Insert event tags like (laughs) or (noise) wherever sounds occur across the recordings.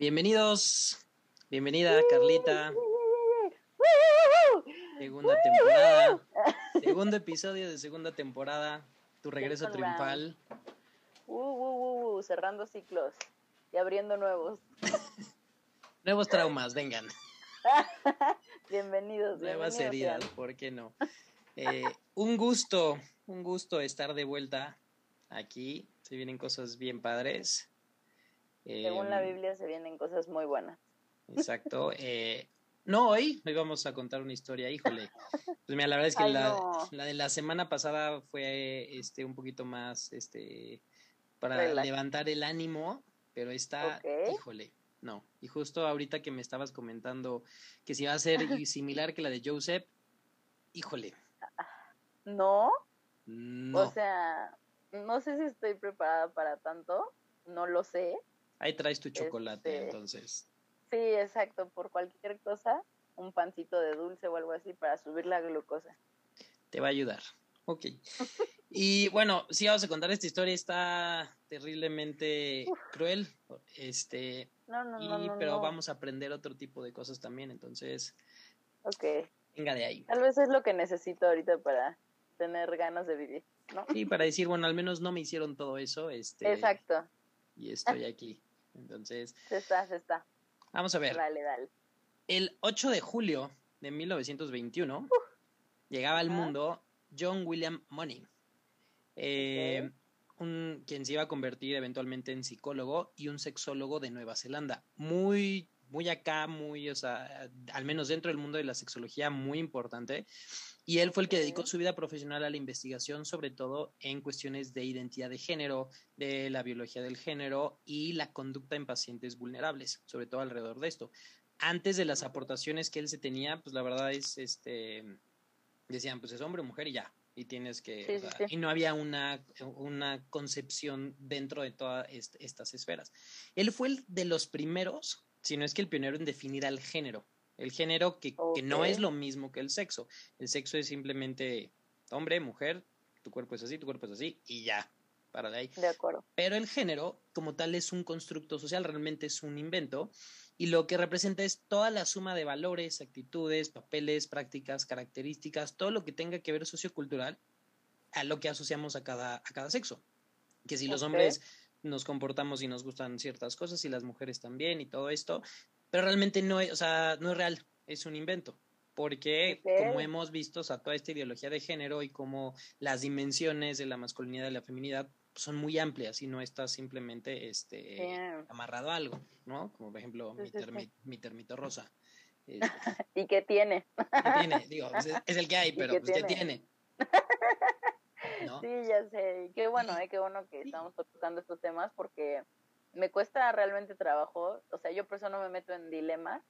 Bienvenidos, bienvenida Carlita. Segunda temporada, segundo episodio de segunda temporada, tu regreso triunfal. Uh, uh, uh, cerrando ciclos y abriendo nuevos. (laughs) Nuevos traumas, vengan. (laughs) bienvenidos. Nuevas heridas, ¿por qué no? Eh, un gusto, un gusto estar de vuelta aquí. Se vienen cosas bien padres. Según la em, Biblia se vienen cosas muy buenas. Exacto. Eh, no, hoy, hoy vamos a contar una historia, híjole. Pues mira, la verdad es que la, la, de la semana pasada fue este un poquito más este para levantar el ánimo, pero está, híjole, no. Y justo ahorita que me estabas comentando que si va a ser (laughs) similar que la de Joseph, híjole. ¿No? No. O sea, no sé si estoy preparada para tanto, no lo sé. Ahí traes tu chocolate, este, entonces. Sí, exacto, por cualquier cosa, un pancito de dulce o algo así para subir la glucosa. Te va a ayudar. Ok. y bueno, sí, vamos a contar esta historia, está terriblemente cruel. Este, no, no, no, pero vamos a aprender otro tipo de cosas también, entonces. Ok. Venga de ahí. Tal vez es lo que necesito ahorita para tener ganas de vivir, ¿no? Sí, para decir, bueno, al menos no me hicieron todo eso. Este, Exacto. Y estoy aquí. Entonces. Se está, se está. Vamos a ver. Dale, dale. El 8 de julio de 1921 llegaba al mundo John William Money, eh, un, quien se iba a convertir eventualmente en psicólogo y un sexólogo de Nueva Zelanda. Muy, muy acá, muy, o sea, al menos dentro del mundo de la sexología, muy importante. Y él fue el que dedicó su vida profesional a la investigación, sobre todo en cuestiones de identidad de género, de la biología del género y la conducta en pacientes vulnerables, sobre todo alrededor de esto. Antes de las aportaciones que él se tenía, pues la verdad es, este, decían, pues es hombre o mujer y ya, y tienes que, y no había una, una concepción dentro de todas estas esferas. Él fue el de los primeros, si no es que el pionero en definir al género el género que, que, no es lo mismo que el sexo. El sexo es simplemente hombre, mujer, tu cuerpo es así, tu cuerpo es así, y ya, para de ahí. De acuerdo. Pero el género, como tal, es un constructo social, realmente es un invento, y lo que representa es toda la suma de valores, actitudes, papeles, prácticas, características, todo lo que tenga que ver sociocultural a lo que asociamos a cada, a cada sexo. Que si los hombres nos comportamos y nos gustan ciertas cosas y las mujeres también y todo esto, pero realmente no es, o sea, no es real, es un invento. Porque, como hemos visto, o sea, toda esta ideología de género y como las dimensiones de la masculinidad y la feminidad son muy amplias y no está simplemente este, amarrado a algo, ¿no? Como por ejemplo mi, termito rosa. Este, (laughs) ¿Y qué tiene? ¿Qué tiene? Digo, pues, es, el que hay, (laughs) pero pues, ¿qué tiene? (laughs) Sí, ya sé. Qué bueno, eh, qué bueno que estamos tocando estos temas porque me cuesta realmente trabajo, o sea, yo por eso no me meto en dilemas,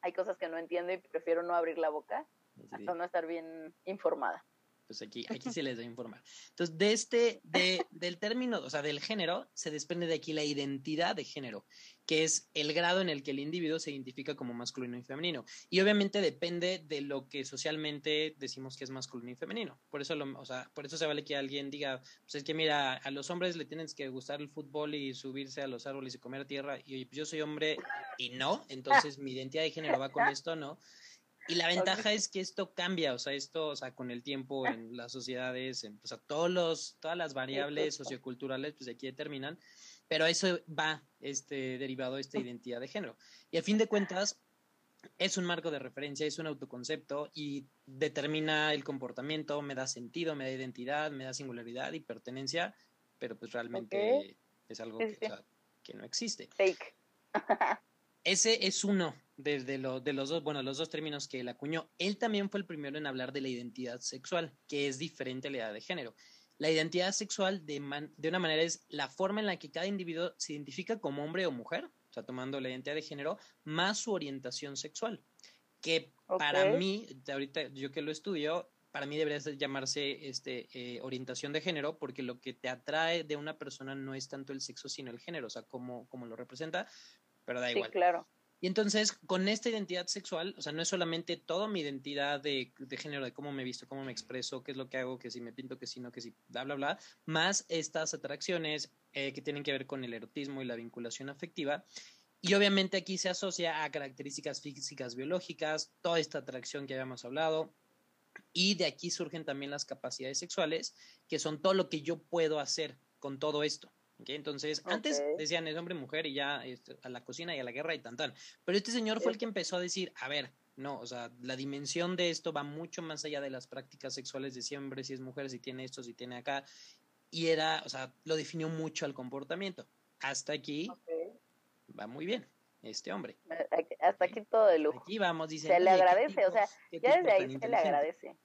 hay cosas que no entiendo y prefiero no abrir la boca hasta no estar bien informada. Pues aquí, aquí se les va a informar. Entonces, de este, de, del término, o sea, del género, se desprende de aquí la identidad de género, que es el grado en el que el individuo se identifica como masculino y femenino. Y obviamente depende de lo que socialmente decimos que es masculino y femenino. Por eso, lo, o sea, por eso se vale que alguien diga, pues es que mira, a los hombres le tienen que gustar el fútbol y subirse a los árboles y comer tierra, y yo soy hombre y no, entonces mi identidad de género va con (laughs) esto, ¿no? Y la ventaja es que esto cambia, o sea, esto, o sea, con el tiempo en las sociedades, en, o sea, todos los, todas las variables socioculturales, pues aquí determinan, pero eso va este, derivado de esta identidad de género. Y a fin de cuentas, es un marco de referencia, es un autoconcepto y determina el comportamiento, me da sentido, me da identidad, me da singularidad y pertenencia, pero pues realmente es algo que, que no existe. Fake. (laughs) Ese es uno de, de, de, los dos, bueno, los dos términos que él acuñó. Él también fue el primero en hablar de la identidad sexual, que es diferente a la edad de género. La identidad sexual, de, de una manera, es la forma en la que cada individuo se identifica como hombre o mujer, o sea, tomando la identidad de género, más su orientación sexual. Que para mí, ahorita yo que lo estudio, para mí debería llamarse este, eh, orientación de género, porque lo que te atrae de una persona no es tanto el sexo, sino el género, o sea, cómo, cómo lo representa pero da igual. Sí, claro. Y entonces, con esta identidad sexual, o sea, no es solamente toda mi identidad de, de, género, de cómo me visto, cómo me expreso, qué es lo que hago, que si me pinto, que si no, que si, bla, bla, bla, más estas atracciones eh, que tienen que ver con el erotismo y la vinculación afectiva. y obviamente aquí se asocia a características físicas biológicas, toda esta atracción que habíamos hablado, y de aquí surgen también las capacidades sexuales, que son todo lo que yo puedo hacer con todo esto. Entonces, antes decían es hombre, mujer y ya este, a la cocina y a la guerra y tan tan. Pero este señor fue el que empezó a decir, a ver, no, o sea, la dimensión de esto va mucho más allá de las prácticas sexuales de si hombre, si es mujer, si tiene esto, si tiene acá. Y era, o sea, lo definió mucho al comportamiento. Hasta aquí va muy bien este hombre. Hasta aquí todo de lujo. Aquí vamos, dice. Se le agradece, o sea, ya desde ahí se le agradece.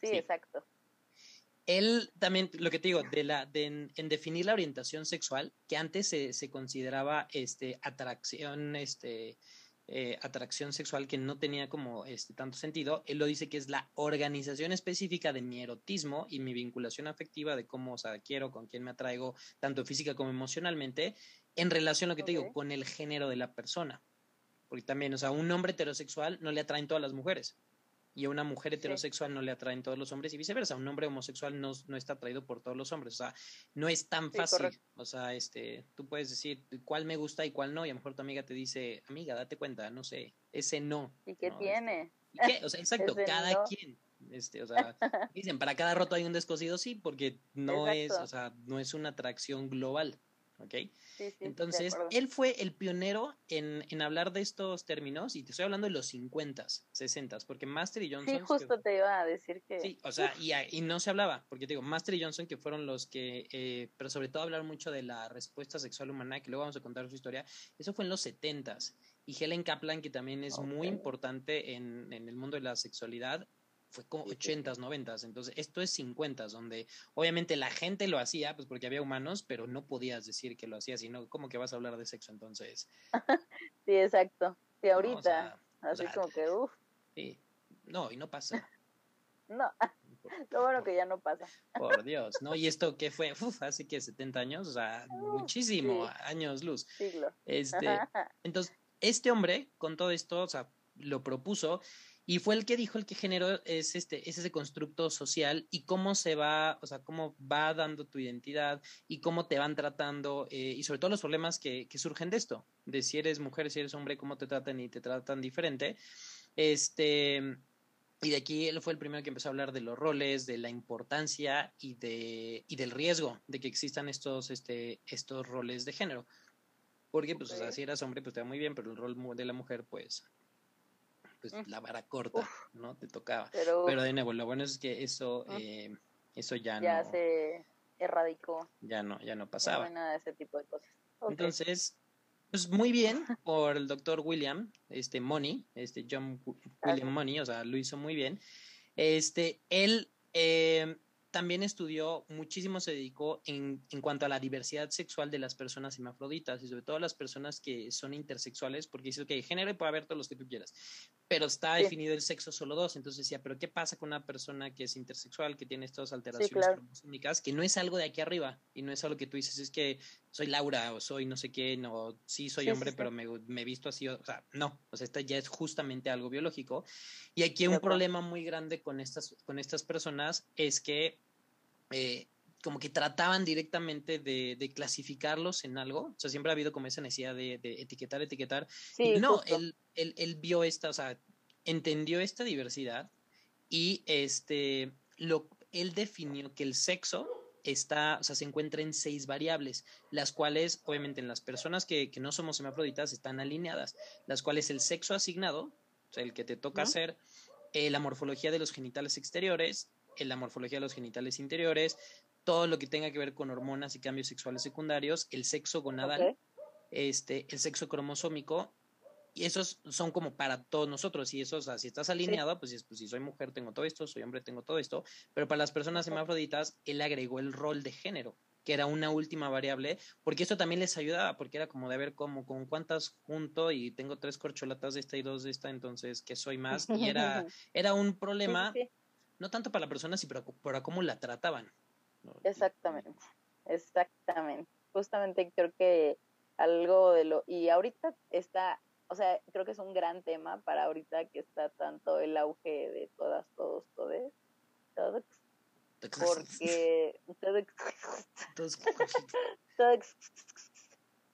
Sí, exacto. Él también, lo que te digo, de la, de, en, definir la orientación sexual, que antes se, se consideraba este, atracción, este, eh, atracción sexual que no tenía como este, tanto sentido, él lo dice que es la organización específica de mi erotismo y mi vinculación afectiva de cómo, o sea, quiero, con quién me atraigo, tanto física como emocionalmente, en relación lo que te digo, con el género de la persona. Porque también, o sea, un hombre heterosexual no le atraen todas las mujeres. Y a una mujer heterosexual no le atraen todos los hombres y viceversa. Un hombre homosexual no, no está atraído por todos los hombres. O sea, no es tan fácil. o sea, este, tú puedes decir cuál me gusta y cuál no. Y a lo mejor tu amiga te dice, amiga, date cuenta, no sé, ese no. ¿Y qué tiene? ¿Y qué? O sea, (laughs) exacto, cada quien. Este, o sea, (laughs) dicen, para cada roto hay un descosido, sí, porque no es, o sea, no es una atracción global. ¿Ok? Entonces, él fue el pionero en, en, hablar de estos términos, y te estoy hablando de los 50, 60, porque Master y Johnson... Sí, justo te iba a decir que... Sí, o sea, y, y, no se hablaba, porque te digo, Master y Johnson, que fueron los que, eh, pero sobre todo hablar mucho de la respuesta sexual humana, que luego vamos a contar su historia, eso fue en los 70 y Helen Kaplan, que también es muy importante en, en, el mundo de la sexualidad, fue como 80s, 90 Entonces, esto es 50 donde obviamente la gente lo hacía, pues porque había humanos, pero no podías decir que lo hacía, sino ¿cómo que vas a hablar de sexo entonces? (laughs) sí, exacto. Y ahorita, así como que, (laughs) uff. Sí, no, y no pasa. no. (laughs) Lo bueno que ya no pasa. Por Dios, ¿no? Y esto que fue, uf, hace que 70 años, o sea, muchísimo, años luz. Siglo. Este, entonces, este hombre, con todo esto, o sea, lo propuso y fue el que dijo, el que generó es este, es ese constructo social y cómo se va, o sea, cómo va dando tu identidad y cómo te van tratando eh, y sobre todo los problemas que, que, surgen de esto, de si eres mujer, si eres hombre, cómo te tratan y te tratan diferente. Este, y de aquí él fue el primero que empezó a hablar de los roles, de la importancia y, de, y del riesgo de que existan estos, este, estos roles de género. Porque, pues, o sea, si eras hombre, pues te va muy bien, pero el rol de la mujer, pues, pues mm. la vara corta, ¿no? Te tocaba. Pero, de nuevo, lo bueno es que eso, eh, eso ya, no. Ya se erradicó. Ya no, ya no pasaba. No nada de ese tipo de cosas. Entonces, pues muy bien por el doctor William, este Money, este John William Money, o sea, lo hizo muy bien. Este, él eh, también estudió, muchísimo se dedicó en, en, cuanto a la diversidad sexual de las personas hermafroditas y sobre todo las personas que son intersexuales, porque dice, ok, género puede haber todos los que tú quieras, pero está definido el sexo solo dos, entonces decía, pero ¿qué pasa con una persona que es intersexual, que tiene estas alteraciones cromosómicas, que no es algo de aquí arriba y no es algo que tú dices, es que soy Laura o soy no sé qué, no, sí soy hombre, pero me, me, he visto así, o sea, no, o sea, esta ya es justamente algo biológico. Y aquí un problema muy grande con estas, con estas personas es que eh, como que trataban directamente de, de, clasificarlos en algo, o sea, siempre ha habido como esa necesidad de, de etiquetar, etiquetar. y no, él, él, él, vio esta, o sea, entendió esta diversidad y este, lo, él definió que el sexo está, o sea, se encuentra en seis variables, las cuales, obviamente, en las personas que, que no somos hermafroditas están alineadas, las cuales el sexo asignado, o sea, el que te toca hacer, eh, la morfología de los genitales exteriores, la morfología de los genitales interiores, todo lo que tenga que ver con hormonas y cambios sexuales secundarios, el sexo gonadal, este, el sexo cromosómico, y esos son como para todos nosotros, y eso, o sea, si estás alineado, pues, pues, si soy mujer tengo todo esto, soy hombre tengo todo esto, pero para las personas hermafroditas, él agregó el rol de género, que era una última variable, porque eso también les ayudaba, porque era como de ver cómo, con cuántas junto y tengo tres corcholatas de esta y dos de esta, entonces, ¿qué soy más? Y era, (laughs) era un problema no tanto para la persona, sino para, para cómo la trataban. Exactamente, exactamente. Justamente creo que algo de lo... Y ahorita está, o sea, creo que es un gran tema para ahorita que está tanto el auge de todas, todos, todes. Todos. Porque...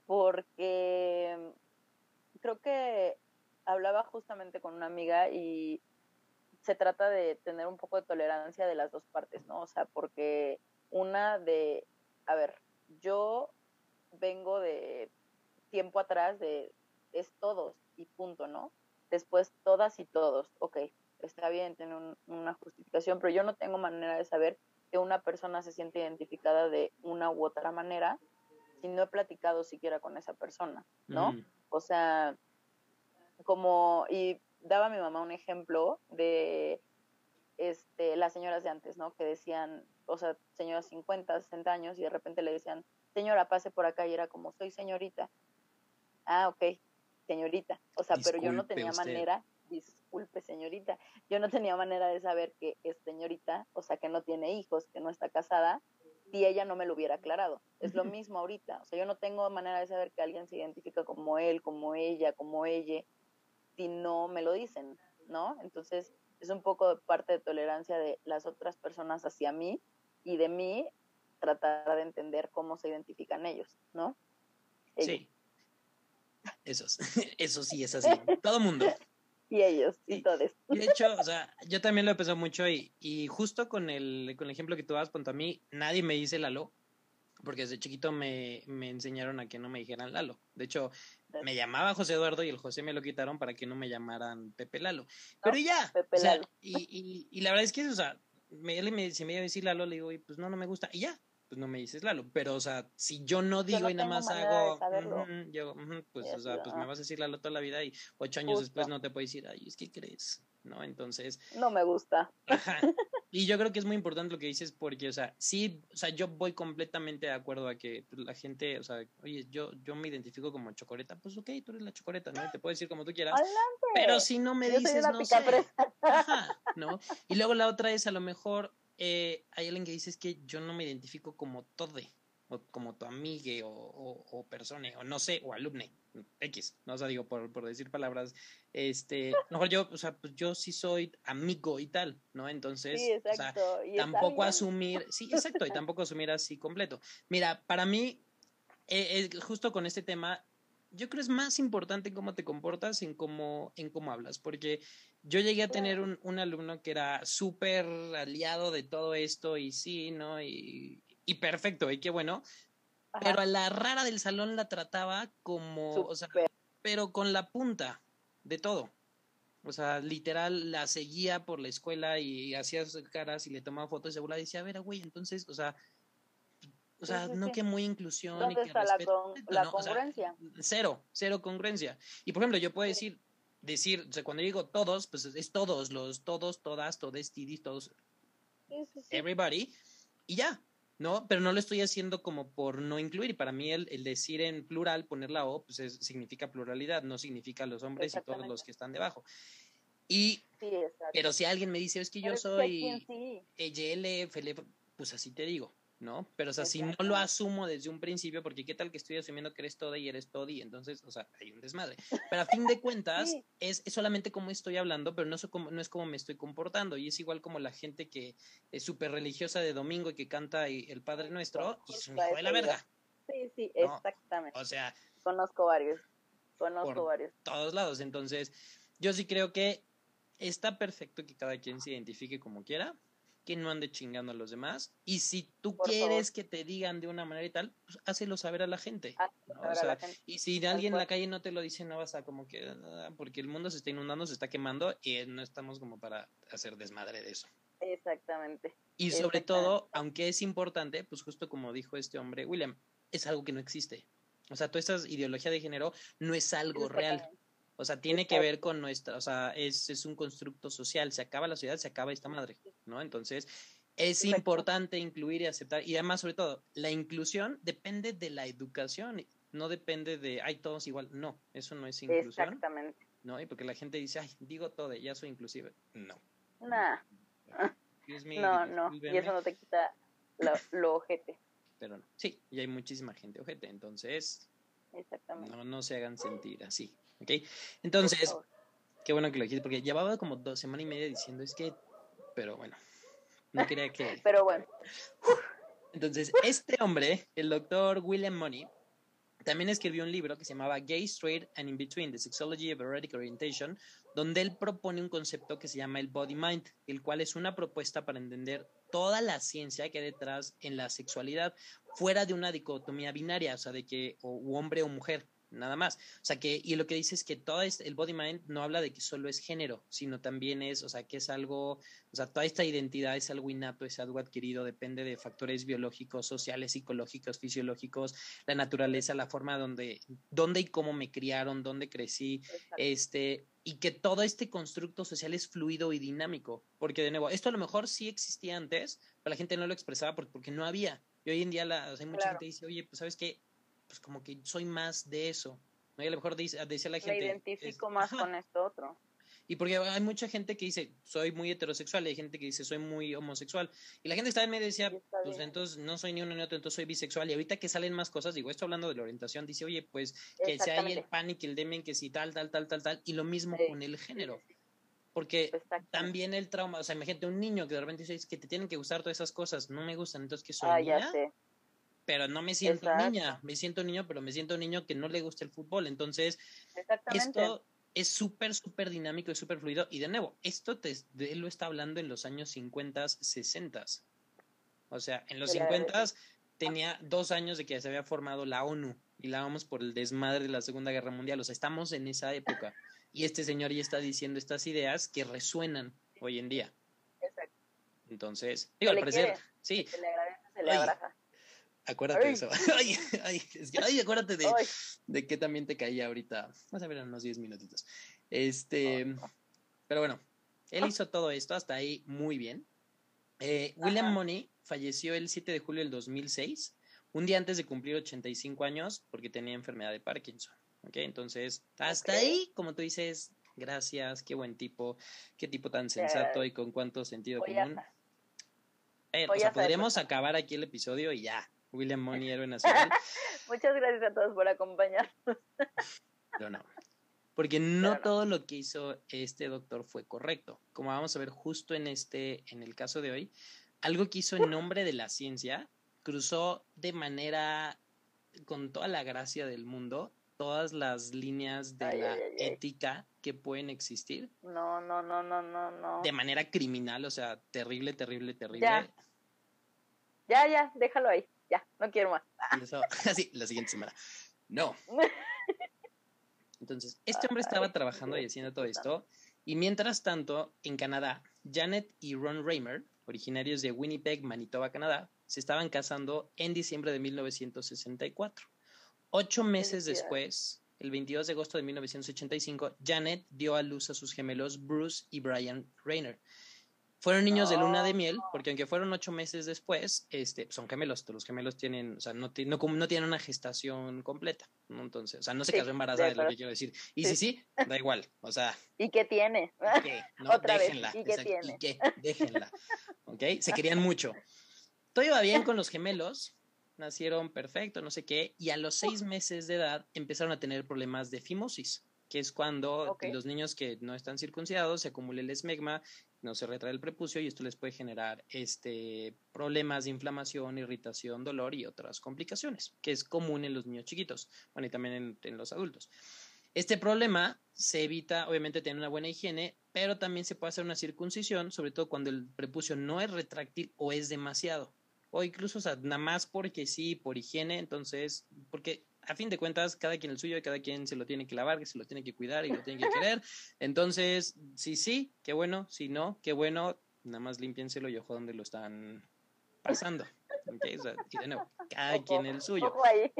porque creo que hablaba justamente con una amiga y se trata de tener un poco de tolerancia de las dos partes, ¿no? O sea, porque una de, a ver, yo vengo de tiempo atrás de es todos y punto, ¿no? Después todas y todos, ok, está bien, tiene una justificación, pero yo no tengo manera de saber que una persona se siente identificada de una u otra manera si no he platicado siquiera con esa persona, ¿no? O sea, como, y daba mi mamá un ejemplo de este, las señoras de antes, ¿no? Que decían, o sea, señoras 50, 60 años y de repente le decían, señora, pase por acá y era como, soy señorita. Ah, ok, señorita. O sea, pero yo no tenía manera, disculpe señorita, yo no tenía manera de saber que es señorita, o sea, que no tiene hijos, que no está casada, si ella no me lo hubiera aclarado. Es lo mismo ahorita, o sea, yo no tengo manera de saber que alguien se identifica como él, como ella, como ella, si no me lo dicen, ¿no? Entonces, es un poco de parte de tolerancia de las otras personas hacia mí y de mí tratar de entender cómo se identifican ellos, ¿no? Sí. Eso, (laughs) eso sí es así. Todo mundo. (laughs) Y ellos, y, todos. de hecho, o sea, yo también lo he pensado mucho y, y justo con el, con el ejemplo que tú das, punto a mí, nadie me dice Lalo, porque desde chiquito me, me enseñaron a que no me dijeran Lalo. De hecho, me llamaba José Eduardo y el José me lo quitaron para que no me llamaran Pepe Lalo. Pero ya, o sea, y, y, y, la verdad es que, o sea, me, me, si me iba a decir Lalo, le digo, y pues no, no me gusta, y ya, pues no me dices Lalo. Pero, o sea, si yo no digo y nada más hago, yo, pues, o sea, pues me vas a decir Lalo toda la vida y ocho años después no te puedo decir, ay, es que crees. ¿no? Entonces... No me gusta. Y yo creo que es muy importante lo que dices porque, o sea, sí, o sea, yo voy completamente de acuerdo a que pues, la gente, o sea, oye, yo, yo me identifico como chocoleta, pues ok, tú eres la chocoleta, ¿no? te puedo decir como tú quieras. Pero si no me dices, no sé. (laughs) Ajá, ¿no? Y luego la otra es, a lo mejor, eh, hay alguien que dice es que yo no me identifico como todo o como tu amigue o, o, persona, o no sé, o alumne, X, no o sea, digo, por, por decir palabras, este, mejor yo, o sea, pues yo sí soy amigo y tal, ¿no? Entonces, o sea, tampoco asumir, sí, exacto, y tampoco asumir así completo. Mira, para mí, eh, eh, justo con este tema, yo creo es más importante cómo te comportas en cómo, en cómo hablas, porque yo llegué a tener un, un alumno que era súper aliado de todo esto y sí, ¿no? Y, y perfecto, y qué bueno. Pero a la rara del salón la trataba como, o sea, pero con la punta de todo. O sea, literal la seguía por la escuela y hacía sus caras y le tomaba fotos y seguro la decía, a ver, güey, entonces, o sea, o sea, no que muy inclusión ¿Dónde está la, congruencia? cero, cero congruencia. Y por ejemplo, yo puedo decir, decir, o sea, cuando digo todos, pues es todos, los todos, todas, todes, tidis, todos, everybody, y ya. ¿No? Pero no lo estoy haciendo como por no incluir. Y para mí el, el decir en plural, poner la O, pues significa pluralidad, no significa los hombres y todos los que están debajo. Y, pero si alguien me dice, es que yo soy EYL, pues así te digo, ¿no? Pero, o sea, si no lo asumo desde un principio, porque qué tal que estoy asumiendo que eres todo y eres todo y entonces, o sea, hay un desmadre. Pero a fin de cuentas, es, solamente como estoy hablando, pero no, como, no es como me estoy comportando. Y es igual como la gente que es súper religiosa de domingo y que canta el Padre Nuestro y es un hijo de la verga. Sí, sí, exactamente. O sea, conozco varios, conozco varios. Todos lados. Entonces, yo sí creo que está perfecto que cada quien se identifique como quiera que no ande chingando a los demás. Y si tú quieres que te digan de una manera y tal, pues hácelo saber a la gente. Y si alguien en la calle no te lo dice, no vas a como que, ah, porque el mundo se está inundando, se está quemando y no estamos como para hacer desmadre de eso. Exactamente. Y sobre todo, aunque es importante, pues justo como dijo este hombre, William, es algo que no existe. O sea, toda esta ideología de género no es algo real. O sea, tiene que ver con nuestra, o sea, es, es un constructo social. Se acaba la sociedad, se acaba esta madre, ¿no? Entonces, es importante incluir y aceptar. Y además, sobre todo, la inclusión depende de la educación, no depende de, ay, todos igual. No, eso no es inclusión. Exactamente. ¿No? Y porque la gente dice, ay, digo todo, ya soy inclusive. No. Nah. no, no. Y eso no te quita lo, lo ojete. Pero no. Sí, y hay muchísima gente ojete. Entonces, Exactamente. no, no se hagan sentir así. ¿Ok? Entonces, qué bueno que lo dijiste, porque llevaba como dos semanas y media diciendo, es que, pero bueno, no quería que... (laughs) pero bueno. (laughs) Entonces, este hombre, el doctor William Money, También escribió un libro que se llamaba Gay, Straight and In Between, The Sexology of Erotic Orientation, donde él propone un concepto que se llama el body mind, el cual es una propuesta para entender toda la ciencia que hay detrás en la sexualidad, fuera de una dicotomía binaria, o sea, de que o hombre o mujer nada más. O sea que, y lo que dice es que todo este, el body mind no habla de que solo es género, sino también es, o sea, que es algo, o sea, toda esta identidad es algo innato, es algo adquirido, depende de factores biológicos, sociales, psicológicos, fisiológicos, la naturaleza, la forma donde, dónde y cómo me criaron, dónde crecí, este, y que todo este constructo social es fluido y dinámico, porque de nuevo, esto a lo mejor sí existía antes, pero la gente no lo expresaba porque, no había. Y hoy en día la, hay mucha gente que dice, oye, pues sabes qué, pues como que soy más de eso. ¿no? Y a lo mejor dice, decía la gente... Me identifico más con esto otro. Y porque hay mucha gente que dice, soy muy heterosexual, y hay gente que dice, soy muy homosexual. Y la gente estaba en medio decía, pues entonces no soy ni uno ni otro, entonces soy bisexual. Y ahorita que salen más cosas, digo, esto hablando de la orientación, dice, oye, pues que sea ahí el pánico, el demen, que si tal, tal, tal, tal, tal. Y lo mismo con el género. Porque también el trauma, o sea, imagínate un niño que de repente dice, que te tienen que gustar todas esas cosas, no me gustan, entonces que soy ah, Ya sé pero no me siento niña, me siento niño, pero me siento niño que no le gusta el fútbol. Entonces, esto es súper, súper dinámico y súper fluido. Y de nuevo, esto te, él lo está hablando en los años 50, 60. O sea, en los 50 tenía dos años de que se había formado la ONU y la vamos por el desmadre de la Segunda Guerra Mundial. O sea, estamos en esa época. Y este señor ya está diciendo estas ideas que resuenan hoy en día. Exacto. Entonces, digo, al parecer, sí. Se le agradece, se le abraza. Acuérdate de eso. (laughs) ay, ay, ay, acuérdate de, de que también te caía ahorita. Vamos a ver en unos 10 minutitos. Este, pero bueno, él hizo todo esto hasta ahí muy bien. Eh, William Money falleció el 7 de julio del 2006, un día antes de cumplir 85 años, porque tenía enfermedad de Parkinson. ¿Ok? Entonces, hasta ahí, como tú dices, gracias, qué buen tipo, qué tipo tan sensato y con cuánto sentido común. Eh, o sea, podríamos acabar aquí el episodio y ya, William Money, (laughs) héroe nacional. Muchas gracias a todos por acompañarnos. Pero no. Porque no, todo lo que hizo este doctor fue correcto. Como vamos a ver justo en este, en el caso de hoy, algo que hizo en nombre de la ciencia cruzó de manera con toda la gracia del mundo todas las líneas de la ética que pueden existir. No, no, no, no, no, no. De manera criminal, o sea, terrible, terrible, terrible. Ya, ya, ya déjalo ahí ya, no quiero más. (laughs) así, la siguiente semana. No. Entonces, este hombre estaba trabajando y haciendo todo esto. Y mientras tanto, en Canadá, Janet y Ron Raymer, originarios de Winnipeg, Manitoba, Canadá, se estaban casando en diciembre de 1964. Ocho meses después, el 22 de agosto de 1985, Janet dio a luz a sus gemelos Bruce y Brian Rayner. Fueron niños de luna de miel, porque aunque fueron ocho meses después, este, son gemelos, los gemelos tienen, o sea, no, no, no tienen una gestación completa, ¿no? Entonces, o sea, no se casó embarazada, es lo que quiero decir. Y sí. sí, sí, da igual, o sea. ¿Y qué tiene? No, Otra déjenla. Vez. ¿Y qué tiene? ¿Y qué? Déjenla, ¿ok? Se querían mucho. Todo iba bien con los gemelos, nacieron perfecto, no sé qué, y a los seis meses de edad empezaron a tener problemas de fimosis que es cuando los niños que no están circuncidados se acumula el esmegma no se retrae el prepucio y esto les puede generar este, problemas de inflamación, irritación, dolor y otras complicaciones, que es común en los niños chiquitos, bueno, y también en, los adultos. Este problema se evita, obviamente, tener una buena higiene, pero también se puede hacer una circuncisión, sobre todo cuando el prepucio no es retráctil o es demasiado. O incluso, o sea, nada más porque sí, por higiene, entonces, porque a fin de cuentas, cada quien el suyo, cada quien se lo tiene que lavar, que se lo tiene que cuidar y lo tiene que querer. Entonces, sí, sí, qué bueno, si no, qué bueno, nada más limpiénselo y ojo donde lo están pasando. Okay, y de nuevo, cada quien el suyo. Ojo ahí.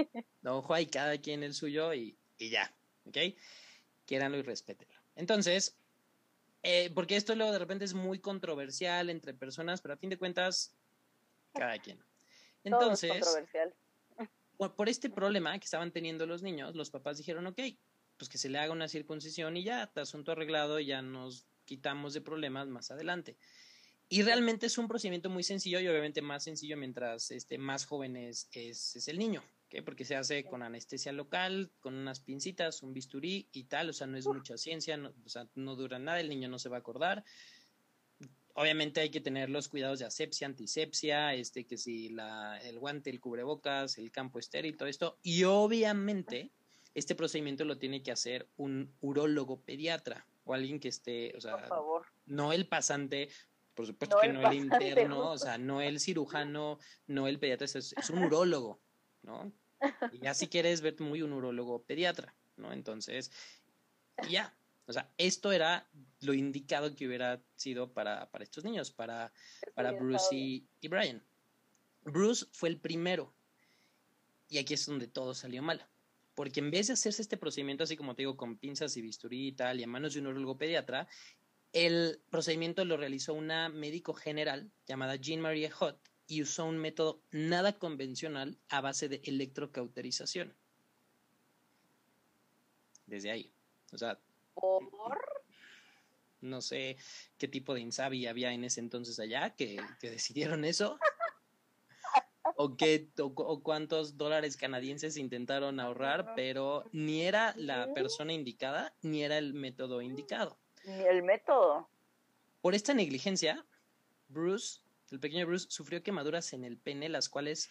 Ojo ahí, cada quien el suyo y, y ya, ¿ok? Quieranlo y respétenlo. Entonces, eh, porque esto luego de repente es muy controversial entre personas, pero a fin de cuentas, cada quien. Entonces, controversial por este problema que estaban teniendo los niños, los papás dijeron, ok, pues que se le haga una circuncisión y ya, asunto arreglado, ya nos quitamos de problemas más adelante. Y realmente es un procedimiento muy sencillo y obviamente más sencillo mientras este, más jóvenes es, es el niño, porque se hace con anestesia local, con unas pincitas, un bisturí y tal, o sea, no es mucha ciencia, no, o sea, no dura nada, el niño no se va a acordar. Obviamente hay que tener los cuidados de asepsia, antisepsia, este, que si la, el guante, el cubrebocas, el campo estéril, todo esto. Y obviamente, este procedimiento lo tiene que hacer un urólogo pediatra o alguien que esté, o sea, no el pasante, por supuesto que no el interno, o sea, no el cirujano, no el pediatra, es, es un (laughs) urólogo, ¿no? (laughs) Y ya si quieres ver muy un urólogo pediatra, ¿no? Entonces, ya, o sea, esto era lo indicado que hubiera sido para, para estos niños, para, para Bruce y, y, Brian. Bruce fue el primero. Y aquí es donde todo salió mal. Porque en vez de hacerse este procedimiento, así como te digo, con pinzas y bisturí y tal, y a manos de un urologo pediatra, el procedimiento lo realizó una médico general llamada Jean Marie Hott y usó un método nada convencional a base de electrocauterización. Desde ahí. O sea, no sé qué tipo de insabi había en ese entonces allá que, decidieron eso. o, qué, o, cuántos dólares canadienses intentaron ahorrar, pero ni era la persona indicada ni era el método indicado. Ni el método. Por esta negligencia, Bruce, el pequeño Bruce, sufrió quemaduras en el pene, las cuales,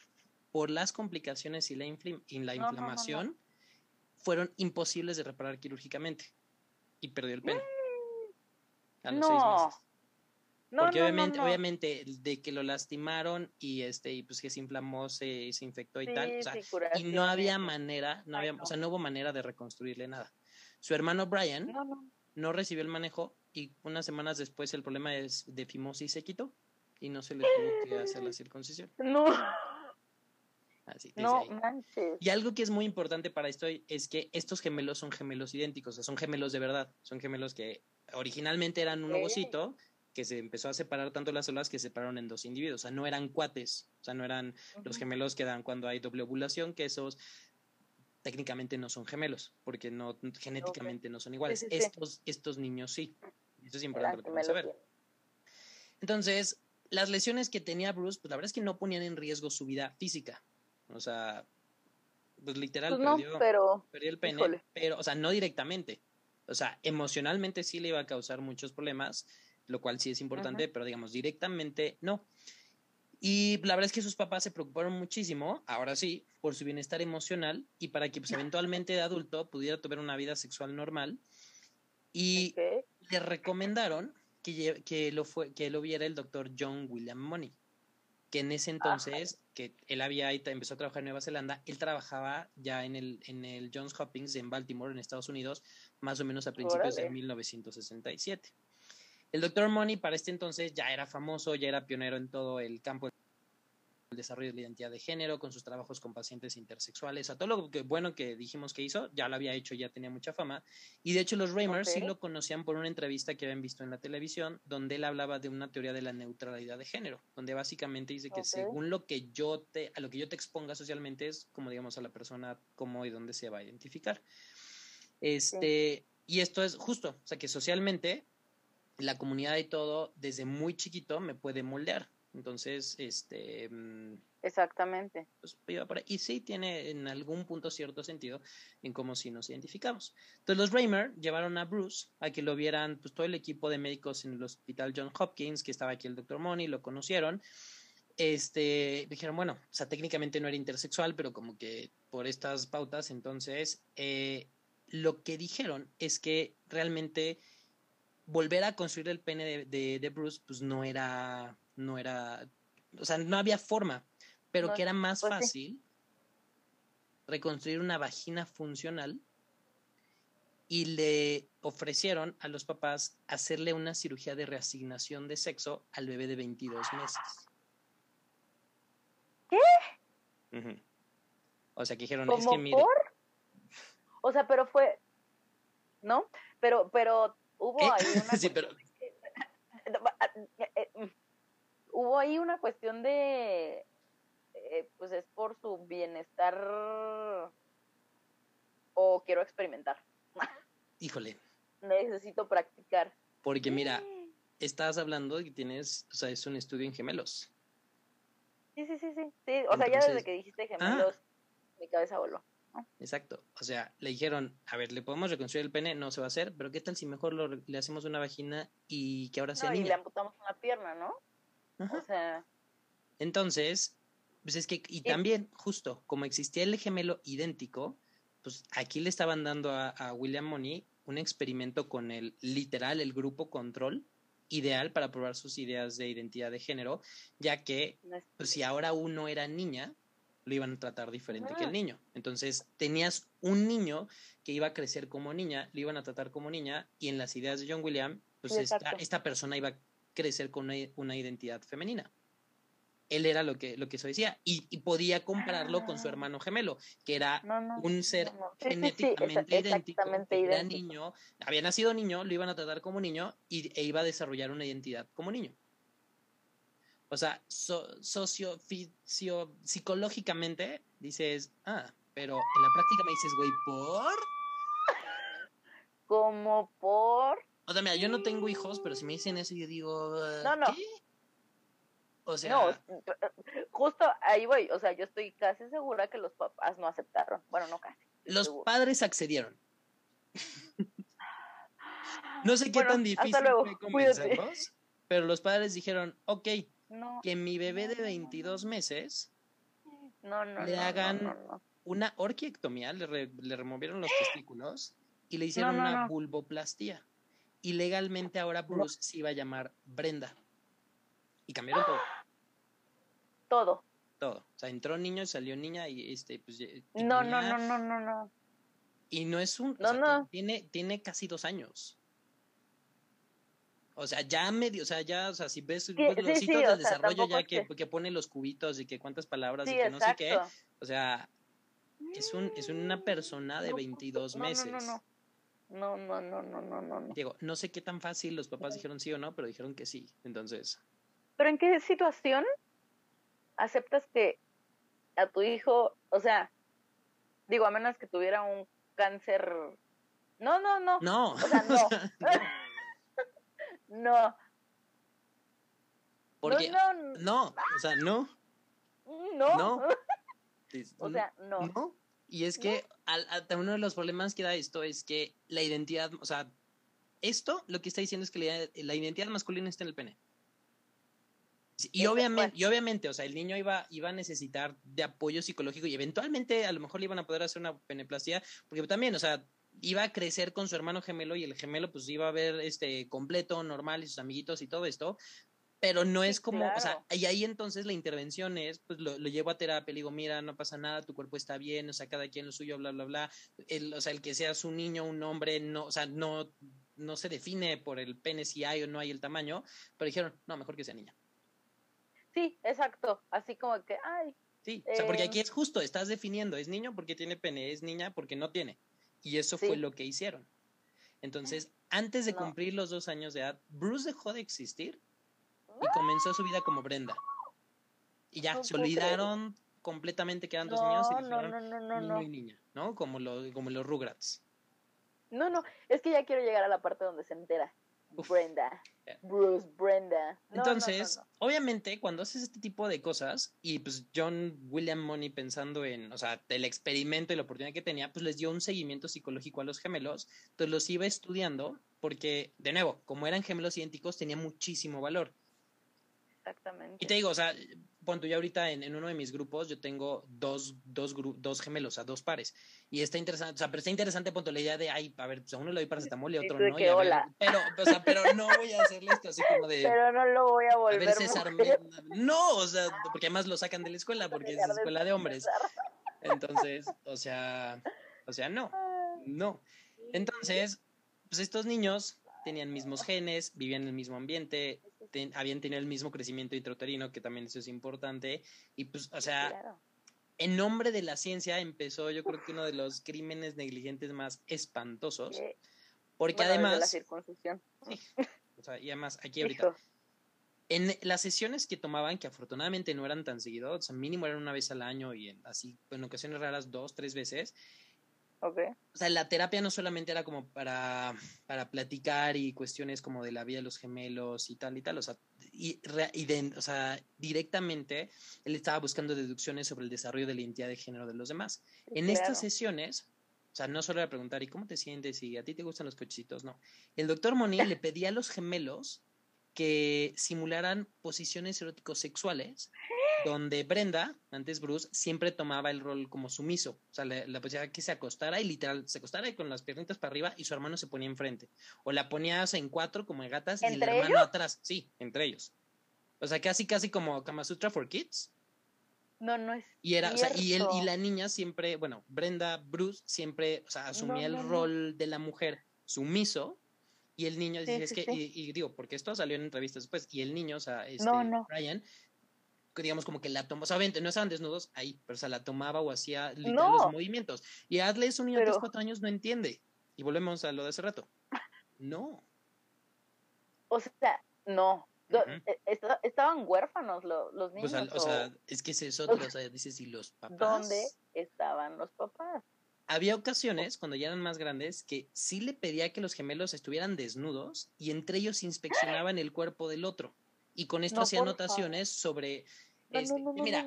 por las complicaciones y la, la inflamación, fueron imposibles de reparar quirúrgicamente y perdió el pene. A los seis meses. Porque obviamente, obviamente, de que lo lastimaron y este, y pues que se inflamó, se, se infectó y tal. y no había manera, no había, o sea, no hubo manera de reconstruirle nada. Su hermano Brian no, recibió el manejo y unas semanas después el problema es de fimosis se quitó y no se le tuvo que hacer la circuncisión. No. No Y algo que es muy importante para esto es que estos gemelos son gemelos idénticos, o sea, son gemelos de verdad, son gemelos que originalmente eran un ovocito que se empezó a separar tanto las células que se separaron en dos individuos, o sea, no eran cuates, o sea, no eran los gemelos que dan cuando hay doble ovulación, que esos técnicamente no son gemelos, porque no genéticamente no son iguales. Estos estos niños sí. Eso es importante saber. Entonces, las lesiones que tenía Bruce, pues la verdad es que no ponían en riesgo su vida física. O sea, pues literal pues perdió, pero, el pene, pero, o sea, no directamente. O sea, emocionalmente sí le iba a causar muchos problemas, lo cual sí es importante, pero digamos, directamente no. Y la verdad es que sus papás se preocuparon muchísimo, ahora sí, por su bienestar emocional y para que pues (laughs) eventualmente de adulto pudiera tener una vida sexual normal. Y le recomendaron que, que, lo fue, que lo viera el doctor John William Money que en ese entonces, que él había empezó a trabajar en Nueva Zelanda, él trabajaba ya en el, en el Johns Hopkins en Baltimore, en Estados Unidos, más o menos a principios de 1967. El doctor Money para este entonces ya era famoso, ya era pionero en todo el campo el desarrollo de la identidad de género, con sus trabajos con pacientes intersexuales, a todo lo que bueno que dijimos que hizo, ya lo había hecho, ya tenía mucha fama. Y de hecho los Reimers sí lo conocían por una entrevista que habían visto en la televisión, donde él hablaba de una teoría de la neutralidad de género, donde básicamente dice que según lo que yo te, a lo que yo te exponga socialmente es como digamos a la persona cómo y dónde se va a identificar. Este, y esto es justo, o sea que socialmente la comunidad y todo, desde muy chiquito, me puede moldear. Entonces, este... Mm, Exactamente. Pues, y sí tiene en algún punto cierto sentido en cómo si nos identificamos. Entonces los Raymer llevaron a Bruce a que lo vieran pues, todo el equipo de médicos en el hospital John Hopkins, que estaba aquí el doctor Money, lo conocieron. Este, dijeron, bueno, o sea, técnicamente no era intersexual, pero como que por estas pautas, entonces, eh, lo que dijeron es que realmente volver a construir el pene de, de Bruce, pues no era no era, o sea, no había forma, pero que era más pues fácil reconstruir una vagina funcional y le ofrecieron a los papás hacerle una cirugía de reasignación de sexo al bebé de 22 meses. ¿Qué? O sea, que dijeron, es que mire. O sea, pero fue, ¿no? Pero, pero hubo ahí una... (laughs) sí, pero (laughs) hubo ahí una cuestión de, eh, pues es por su bienestar o quiero experimentar. (laughs) Híjole. Necesito practicar. Porque mira, estás hablando de que tienes, o sea, es un estudio en gemelos. Sí, sí, sí, sí. sí o sea, ya desde que dijiste gemelos, mi cabeza voló. Exacto. O sea, le dijeron, a ver, le podemos reconstruir el pene, no se va a hacer, pero ¿qué tal si mejor le hacemos una vagina y que ahora sea no, y le amputamos una pierna, ¿no? O sea... Entonces, pues es que, y también, justo, como existía el gemelo idéntico, pues aquí le estaban dando a, William Money un experimento con el literal, el grupo control, ideal para probar sus ideas de identidad de género, ya que pues, si ahora uno era niña, lo iban a tratar diferente que el niño. Entonces, tenías un niño que iba a crecer como niña, lo iban a tratar como niña, y en las ideas de John William, pues esta, persona iba a crecer con una identidad femenina él era lo que, lo que eso decía, y, podía compararlo con su ah. hermano gemelo, que era un ser genéticamente idéntico, era niño, había nacido niño, lo iban a tratar como niño y, e iba a desarrollar una identidad como niño. O sea, socio, psicológicamente dices, ah, pero en la práctica me dices, güey, ¿por? (laughs) Como por. O sea, mira, yo no tengo hijos, pero si me dicen eso, yo digo. No, no. O sea. No, justo ahí voy. O sea, yo estoy casi segura que los papás no aceptaron. Bueno, no casi. Los padres accedieron. no sé qué tan difícil fue convencerlos, pero los padres dijeron, ok, que mi bebé de 22 meses le hagan una orquiectomía, le, le, removieron los testículos y le hicieron una vulvoplastía. Y legalmente ahora Bruce se iba a llamar Brenda. Y cambiaron todo. Todo. Todo. O sea, entró niño, y salió niña y este, pues. no, no, no, no, no, no. Y no es un. No, no. Tiene, tiene casi dos años. O sea, ya medio, o sea, ya, o sea, si ves, los hitos del desarrollo ya que, que, pone los cubitos y que cuántas palabras y que no sé qué, o sea, es un es una persona de 22 meses. No, no, no, no, no, no, no, no, no. Diego, no sé qué tan fácil los papás dijeron sí o no, pero dijeron que sí, entonces. ¿Pero en qué situación aceptas que a tu hijo, o sea, digo, a menos que tuviera un cáncer. No, no, no. No. O sea, no. (laughs) no. Porque, no, no, o sea, no. No. No. (laughs) o sea, no. No. Y es que uno de los problemas que da esto es que la identidad, o sea, esto lo que está diciendo es que la, la identidad masculina está en el pene. Y obviamente, y obviamente, o sea, el niño iba, iba a necesitar de apoyo psicológico y eventualmente a lo mejor le iban a poder hacer una peneplastia, porque también, o sea, iba a crecer con su hermano gemelo y el gemelo pues iba a ver este completo, normal y sus amiguitos y todo esto, pero no es como, o sea, y ahí entonces la intervención es, pues lo, lo, llevo a terapia, le digo, mira, no pasa nada, tu cuerpo está bien, o sea, cada quien lo suyo, bla, bla, bla, el, o sea, el que seas un niño, un hombre, no, o sea, no, no se define por el pene si hay o no hay el tamaño, pero dijeron, no, mejor que sea niña. Sí, exacto. Así como que, ay. Sí, o sea, porque aquí em, es justo, estás definiendo, es niño porque tiene pene, es niña porque no tiene. Y eso fue lo que hicieron. Entonces, antes de cumplir los dos años de edad, Bruce dejó de existir y comenzó su vida como Brenda. Y ya, se olvidaron completamente que eran dos niños y dijeron niño y niña, ¿no? Como, lo, como los Rugrats. No, no, es que ya quiero llegar a la parte donde se entera. Brenda. Bruce, Brenda. Entonces, obviamente, cuando haces este tipo de cosas, y pues John William Money pensando en, o sea, el experimento y la oportunidad que tenía, pues les dio un seguimiento psicológico a los gemelos, entonces los iba estudiando, porque, de nuevo, como eran gemelos idénticos, tenía muchísimo valor. Exactamente. Y te digo, o sea, punto, yo ahorita en, uno de mis grupos yo tengo dos, dos, dos gemelos, o sea, dos pares. Y está interesante, o sea, pero está interesante, punto, la idea de, ay, a ver, pues a uno le doy paracetamol y a otro no. pero, o sea, pero no voy a hacerle esto así como de... Pero no lo voy a volver a ver, César, No, o sea, porque además lo sacan de la escuela, porque es escuela de hombres. Entonces, o sea, o sea, no, no. Entonces, pues estos niños tenían mismos genes, vivían en el mismo ambiente, habían tenido el mismo crecimiento intrauterino, que también eso es importante, y pues, o sea, en nombre de la ciencia empezó yo creo que uno de los crímenes negligentes más espantosos, porque además... La circuncisión. o sea, y además, aquí ahorita... En las sesiones que tomaban, que afortunadamente no eran tan seguidos, o sea, mínimo eran una vez al año y en, así, en ocasiones raras dos, tres veces, Okay. O sea, la terapia no solamente era como para, para platicar y cuestiones como de la vida de los gemelos y tal y tal, o sea, y, o sea, directamente él estaba buscando deducciones sobre el desarrollo de la identidad de género de los demás. en estas sesiones, o sea, no solo era preguntar, ¿y cómo te sientes? ¿Y a ti te gustan los cochecitos? No. El doctor Moni le pedía a los gemelos que simularan posiciones eróticos sexuales donde Brenda, antes Bruce, siempre tomaba el rol como sumiso. O sea, la posibilidad que se acostara y literal se acostara con las piernitas para arriba y su hermano se ponía enfrente. O la ponías en cuatro como en gatas y el hermano atrás. Sí, entre ellos. O sea, casi, casi como Kama Sutra for Kids. No, no es. Y era, o sea, y él y la niña siempre, bueno, Brenda, Bruce siempre, o sea, asumía el rol de la mujer sumiso y el niño dice, es que, y, digo, porque esto salió en entrevistas después, y el niño, o sea, este, Brian, digamos como que la tomaba, o sea, no estaban desnudos ahí, pero se la tomaba o hacía literal los movimientos. Y Adley es un niño de 3, 4 años, no entiende. Y volvemos a lo de hace rato. (laughs) No. O sea, no. E, estaban huérfanos los, niños. o, sea, es que es eso, o sea, dices, ¿y los papás? ¿Dónde estaban los papás? Había ocasiones, cuando ya eran más grandes, que sí le pedía que los gemelos estuvieran desnudos y entre ellos inspeccionaban el cuerpo del otro. Y con esto hacía anotaciones sobre este, mira,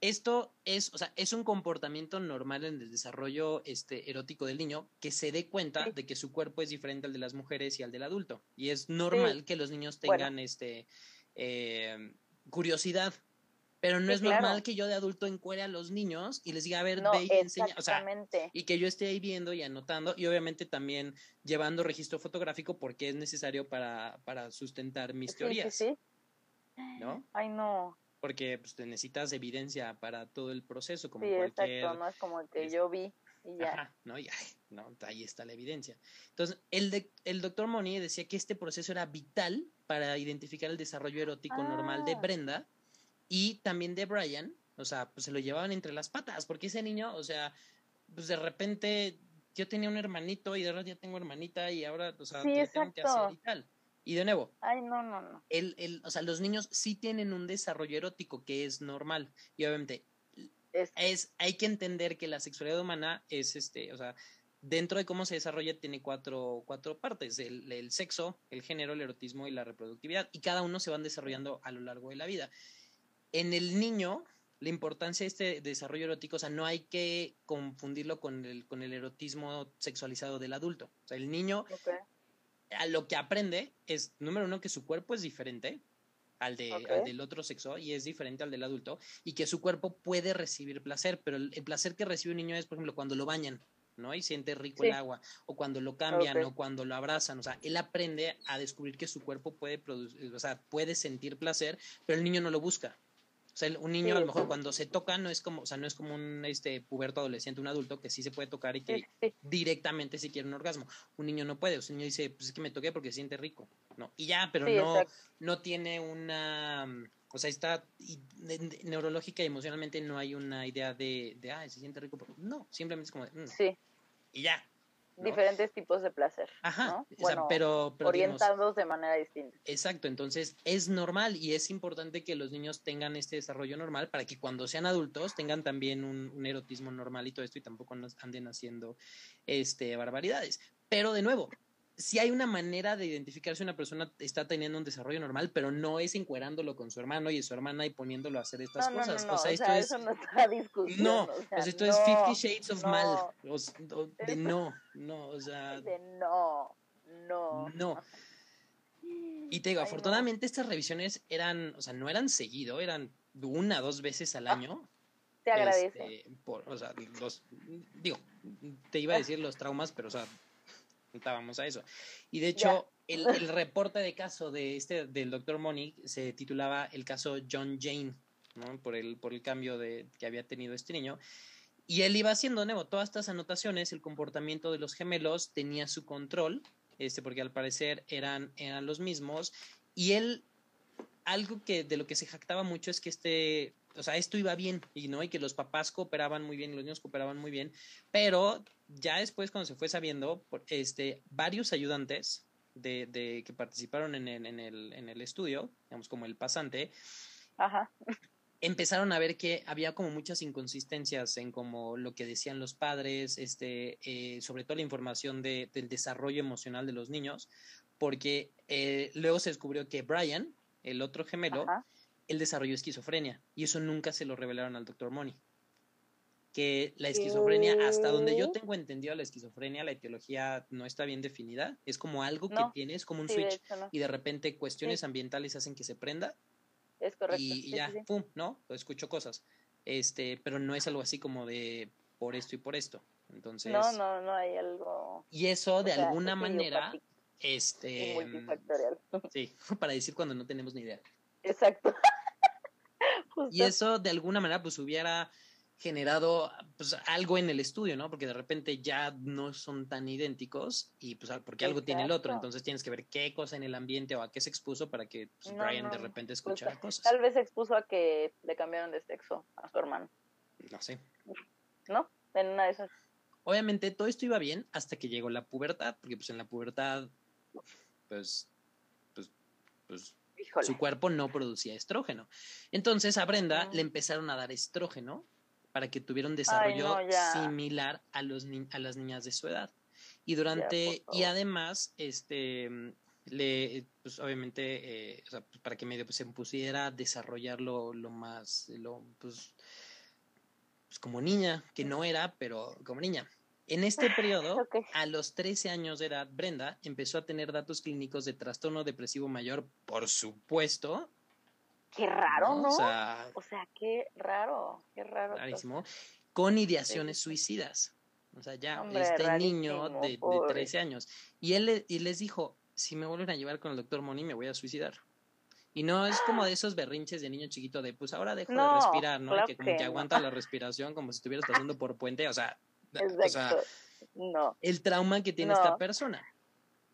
esto es, o sea, es un comportamiento normal en el desarrollo este, erótico del niño que se dé cuenta de que su cuerpo es diferente al de las mujeres y al del adulto. Y es normal que los niños tengan este eh, curiosidad. Pero no es normal que yo de adulto encuere a los niños y les diga, a ver, ve y enseña. O sea, y que yo esté ahí viendo y anotando y obviamente también llevando registro fotográfico porque es necesario para, para sustentar mis teorías. ¿No? Ay, no porque pues, necesitas evidencia para todo el proceso, como sí, exacto, no es como que yo vi y ya. Ajá, no, ya, no, ahí está la evidencia. Entonces, el, el doctor Moni decía que este proceso era vital para identificar el desarrollo erótico normal de ah. Brenda y también de Brian, o sea, pues se lo llevaban entre las patas, porque ese niño, o sea, pues de repente yo tenía un hermanito y de repente ya tengo hermanita y ahora, o sea, sí, tengo que hacer y tal. Y de nuevo, Ay, no, no, no. El, el, o sea, los niños sí tienen un desarrollo erótico que es normal. Y obviamente, es, hay que entender que la sexualidad humana es este, o sea, dentro de cómo se desarrolla tiene cuatro, cuatro partes, el, el, sexo, el género, el erotismo y la reproductividad, y cada uno se van desarrollando a lo largo de la vida. En el niño, la importancia de este desarrollo erótico, o sea, no hay que confundirlo con el, con el erotismo sexualizado del adulto. O sea, el niño a lo que aprende es, número uno, que su cuerpo es diferente al, de, del otro sexo y es diferente al del adulto y que su cuerpo puede recibir placer, pero el, placer que recibe un niño es, por ejemplo, cuando lo bañan, ¿no? Y siente rico el agua, o cuando lo cambian, o cuando lo abrazan, o sea, él aprende a descubrir que su cuerpo puede producir, o sea, puede sentir placer, pero el niño no lo busca. O sea, un niño a lo mejor cuando se toca no es como, o sea, no es como un este puberto adolescente, un adulto que sí se puede tocar y que directamente si quiere un orgasmo. Un niño no puede, o sea, un niño dice, pues es que me toqué porque se siente rico, ¿no? Y ya, pero no no tiene una o sea, está y, neurológica y emocionalmente no hay una idea de, de ah, se siente rico, no, simplemente es como, mm". sí. y ya, diferentes tipos de placer. Ajá, pero, orientados de manera distinta. Exacto, entonces es normal y es importante que los niños tengan este desarrollo normal para que cuando sean adultos tengan también un, un erotismo normal y todo esto y tampoco anden haciendo este barbaridades. Pero de nuevo, si hay una manera de identificar si una persona está teniendo un desarrollo normal, pero no es encuerándolo con su hermano y su hermana y poniéndolo a hacer estas cosas. o sea, esto es. Eso no está discusión. No, o sea, esto es Fifty Shades of Mal. de no, no, o sea. De no, no. No. Y te digo, afortunadamente estas revisiones eran, o sea, no eran seguido, eran una, dos veces al ah, año. te agradece. Este, por, o sea, los, digo, te iba a decir los traumas, pero, o sea, Estábamos a eso. Y de hecho, el, reporte de caso de este, del doctor Monique se titulaba el caso John Jane, ¿no? Por el, por el cambio de, que había tenido este niño. Y él iba haciendo, nuevo, todas estas anotaciones, el comportamiento de los gemelos tenía su control, este, porque al parecer eran, eran los mismos. Y él, algo que de lo que se jactaba mucho es que este o sea, esto iba bien y no y que los papás cooperaban muy bien, los niños cooperaban muy bien, pero ya después cuando se fue sabiendo, este, varios ayudantes de, que participaron en el, en, el, en el estudio, digamos como el pasante, empezaron a ver que había como muchas inconsistencias en como lo que decían los padres, este, eh, sobre todo la información de, del desarrollo emocional de los niños, porque eh, luego se descubrió que Brian, el otro gemelo, él desarrolló esquizofrenia y eso nunca se lo revelaron al doctor Money. Que la esquizofrenia, hasta donde yo tengo entendido la esquizofrenia, la etiología no está bien definida. Es como algo que tienes, como un switch, y de repente cuestiones ambientales hacen que se prenda es correcto. Y, ya, pum, ¿no? Escucho cosas. Este, pero no es algo así como de por esto y por esto. Entonces. No, no, no hay algo. Y eso de alguna manera. Este. Multifactorial. (laughs) Sí, (laughs) para decir cuando no tenemos ni idea. Exacto. (laughs) y eso de alguna manera, pues hubiera generado pues, algo en el estudio, ¿no? Porque de repente ya no son tan idénticos y pues porque algo tiene el otro, entonces tienes que ver qué cosa en el ambiente o a qué se expuso para que pues, Brian de repente escuchara cosas. Tal vez se expuso a que le cambiaron de sexo a su hermano. No sé. ¿No? En una de esas. Obviamente todo esto iba bien hasta que llegó la pubertad, porque pues en la pubertad pues pues pues su cuerpo no producía estrógeno. Entonces a Brenda le empezaron a dar estrógeno para que tuviera un desarrollo similar a, los a las niñas de su edad. Y durante, y además, este, le, pues obviamente, eh, o sea, pues, para que medio pues, se pusiera a desarrollarlo lo más, lo, pues, pues, como niña, que no era, pero como niña. En este (laughs) periodo, a los 13 años de edad, Brenda empezó a tener datos clínicos de trastorno depresivo mayor, por supuesto, Qué raro, ¿no? O sea, o sea, qué raro, qué raro. Rarísimo. Con ideaciones suicidas. O sea, ya, este niño de, de, 13 años. Y él y les dijo, si me vuelven a llevar con el doctor Moni, me voy a suicidar. Y no es como de esos berrinches de niño chiquito de, pues ahora dejo de respirar, ¿no? que como que, aguanta la respiración como si estuvieras pasando por puente. O sea, (laughs) o sea no. el trauma que tiene esta persona.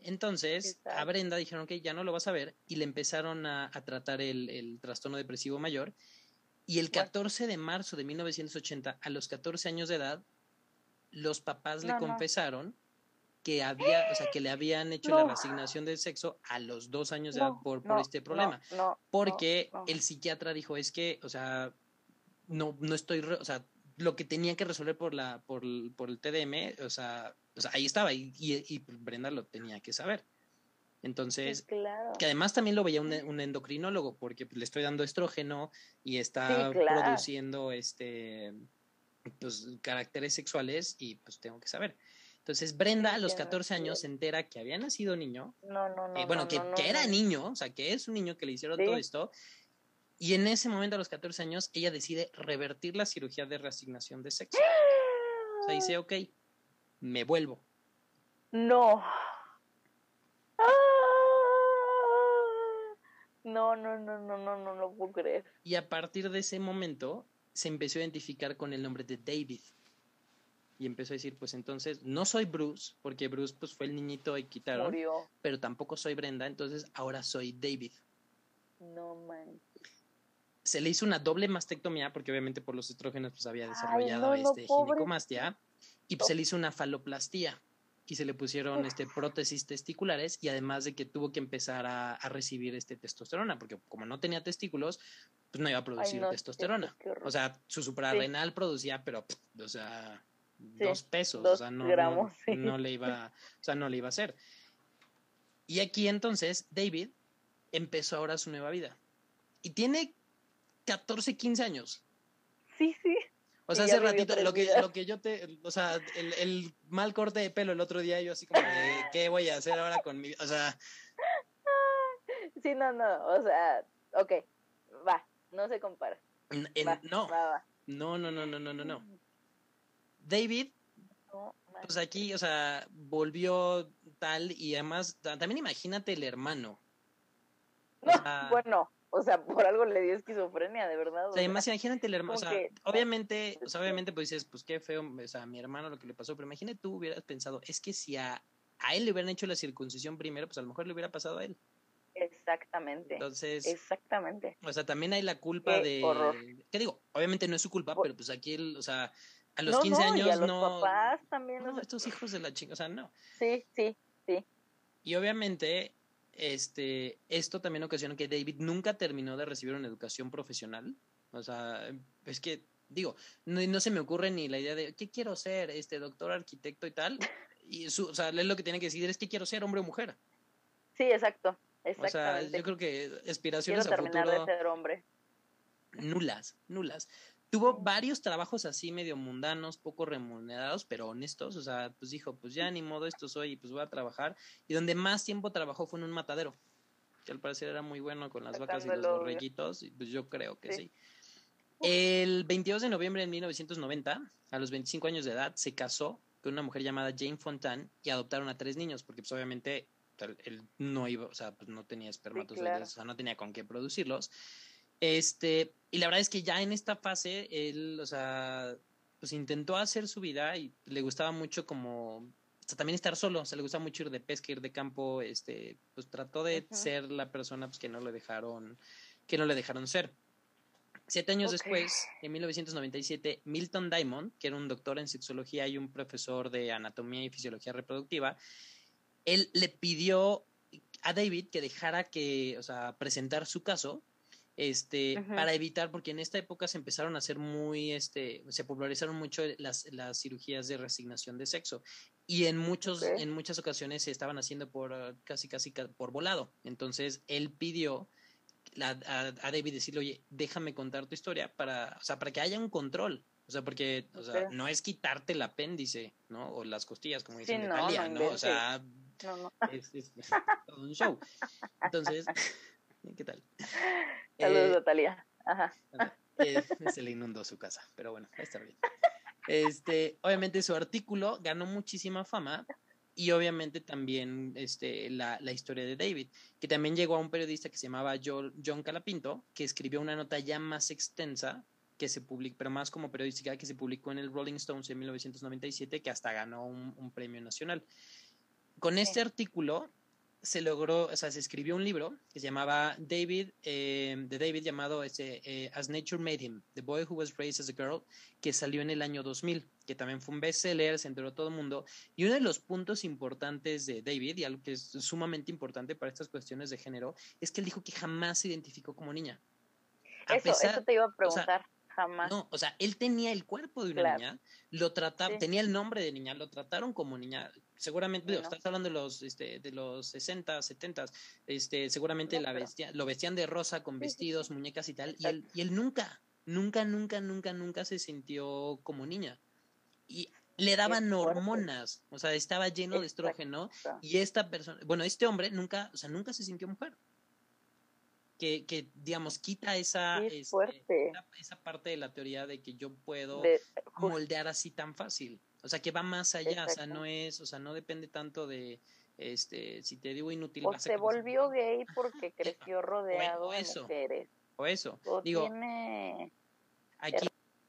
Entonces, a Brenda dijeron que ya no lo vas a ver y le empezaron a, tratar el, trastorno depresivo mayor. Y el 14 de marzo de 1980, a los 14 años de edad, los papás le confesaron que había, o sea, que le habían hecho la resignación del sexo a los dos años de edad por, por este problema. porque el psiquiatra dijo, es que, o sea, no, no estoy, o sea, lo que tenía que resolver por la, por, por el TDM, o sea, o sea, ahí estaba y, y, Brenda lo tenía que saber. Entonces, que además también lo veía un, endocrinólogo porque pues, le estoy dando estrógeno y está produciendo este pues caracteres sexuales y pues tengo que saber. Entonces Brenda a los 14 años se entera que había nacido niño. No, no, no. Eh, bueno, que, que, era niño, o sea, que es un niño que le hicieron todo esto. Y en ese momento, a los 14 años, ella decide revertir la cirugía de reasignación de sexo. O sea, dice, ok, me vuelvo. No. No, no, no, no, no, no lo puedo creer. Y a partir de ese momento se empezó a identificar con el nombre de David. Y empezó a decir, pues entonces, no soy Bruce, porque Bruce pues fue el niñito y quitaron. Murió. Pero tampoco soy Brenda, entonces ahora soy David. No man. Se le hizo una doble mastectomía, porque obviamente por los estrógenos pues había desarrollado este ginecomastia y se le hizo una faloplastía y se le pusieron este, prótesis testiculares y además de que tuvo que empezar a, recibir este testosterona, porque como no tenía testículos, pues no iba a producir testosterona. o sea, su suprarrenal producía, pero, o sea, dos pesos, o sea, no, no, le iba, o sea, no le iba a hacer. Y aquí entonces David empezó ahora su nueva vida. Y tiene 14, 15 años. Sí, sí. O sea, hace ratito, lo que, lo que yo te, o sea, el, el, mal corte de pelo el otro día, yo así como de, ¿qué voy a hacer ahora con mi, o sea... Sí, no, no, o sea, ok, va, no se compara. no, no, no, no, no, no, no, no. David, pues aquí, o sea, volvió tal y además, también imagínate el hermano. No, bueno, o sea, por algo le dio esquizofrenia, de verdad. O sea, imagínate el hermano, o sea, obviamente, o sea, obviamente pues dices, pues qué feo, o sea, a mi hermano lo que le pasó, pero imagínate tú hubieras pensado, es que si a, a él le hubieran hecho la circuncisión primero, pues a lo mejor le hubiera pasado a él. Exactamente. Entonces, exactamente. O sea, también hay la culpa de horror. ¿Qué digo? Obviamente no es su culpa, pero pues aquí él, o sea, a los 15 años y a los no papás también, no, estos hijos de la chica, o sea, no. Sí, sí, sí. Y obviamente este, esto también ocasionó que David nunca terminó de recibir una educación profesional O sea, es que, digo, no, se me ocurre ni la idea de, ¿qué quiero ser? Este, doctor, arquitecto y tal. Y su, o sea, él lo que tiene que decidir es, ¿qué quiero ser, hombre o mujer? Sí, exacto. O sea, yo creo que aspiraciones quiero terminar de ser hombre. Nulas, nulas. Tuvo varios trabajos así medio mundanos, poco remunerados, pero honestos. O sea, pues dijo, pues ya ni modo, esto soy y pues voy a trabajar. Y donde más tiempo trabajó fue en un matadero, que al parecer era muy bueno con las vacas y los borreguitos. Y pues yo creo que sí. El 22 de noviembre de 1990, a los 25 años de edad, se casó con una mujer llamada Jane Fontan y adoptaron a tres niños, porque pues obviamente él no iba, o sea, pues no tenía espermatozoides, o sea, no tenía con qué producirlos. Este, y la verdad es que ya en esta fase, él, o sea, pues intentó hacer su vida y le gustaba mucho como, o sea, también estar solo, o sea, le gustaba mucho ir de pesca, ir de campo, este, pues trató de ser la persona pues, que no le dejaron, que no le dejaron ser. Siete años después, en 1997, Milton Diamond, que era un doctor en sexología y un profesor de anatomía y fisiología reproductiva, él le pidió a David que dejara que, o sea, presentar su caso este, para evitar, porque en esta época se empezaron a hacer muy, este, se popularizaron mucho las, las cirugías de resignación de sexo y en muchos, en muchas ocasiones se estaban haciendo por ah, casi, casi por volado. Entonces él pidió a, David decirle, oye, déjame contar tu historia para, o sea, para que haya un control. O sea, porque, o sea, no es quitarte el apéndice, ¿no? O las costillas, como dicen de Italia, ¿no? O sea, es, es, todo un show. Entonces, (laughs) ¿qué tal? Saludos, Natalia. Ajá. (laughs) se le inundó su casa, pero bueno, está bien. Este, obviamente su artículo ganó muchísima fama y obviamente también este, la, la, historia de David, que también llegó a un periodista que se llamaba John Calapinto, que escribió una nota ya más extensa, que se publicó, pero más como periodística, que se publicó en el Rolling Stones en 1997, que hasta ganó un, un premio nacional. Con este artículo, se logró, o sea, se escribió un libro que se llamaba David, eh, de David llamado este, eh, As Nature Made Him, The Boy Who Was Raised as a Girl, que salió en el año 2000, que también fue un bestseller, se enteró todo el mundo. Y uno de los puntos importantes de David, y algo que es sumamente importante para estas cuestiones de género, es que él dijo que jamás se identificó como niña. eso, eso te iba a preguntar. Jamás. No, o sea, él tenía el cuerpo de una niña, lo trataba, tenía el nombre de niña, lo trataron como niña. Seguramente, estás hablando de los, este, de los 60, 70, este, seguramente la lo vestían de rosa con vestidos, muñecas y tal, y él, y él nunca, nunca, nunca, nunca, nunca se sintió como niña. Y le daban hormonas, o sea, estaba lleno de estrógeno, y esta persona, bueno, este hombre nunca, o sea, nunca se sintió mujer que, que digamos, quita esa, este, esa, parte de la teoría de que yo puedo moldear así tan fácil. O sea, que va más allá, o sea, no es, o sea, no depende tanto de, este, si te digo inútil. O se volvió gay porque (laughs) creció rodeado o, eso, de mujeres. O eso. digo, aquí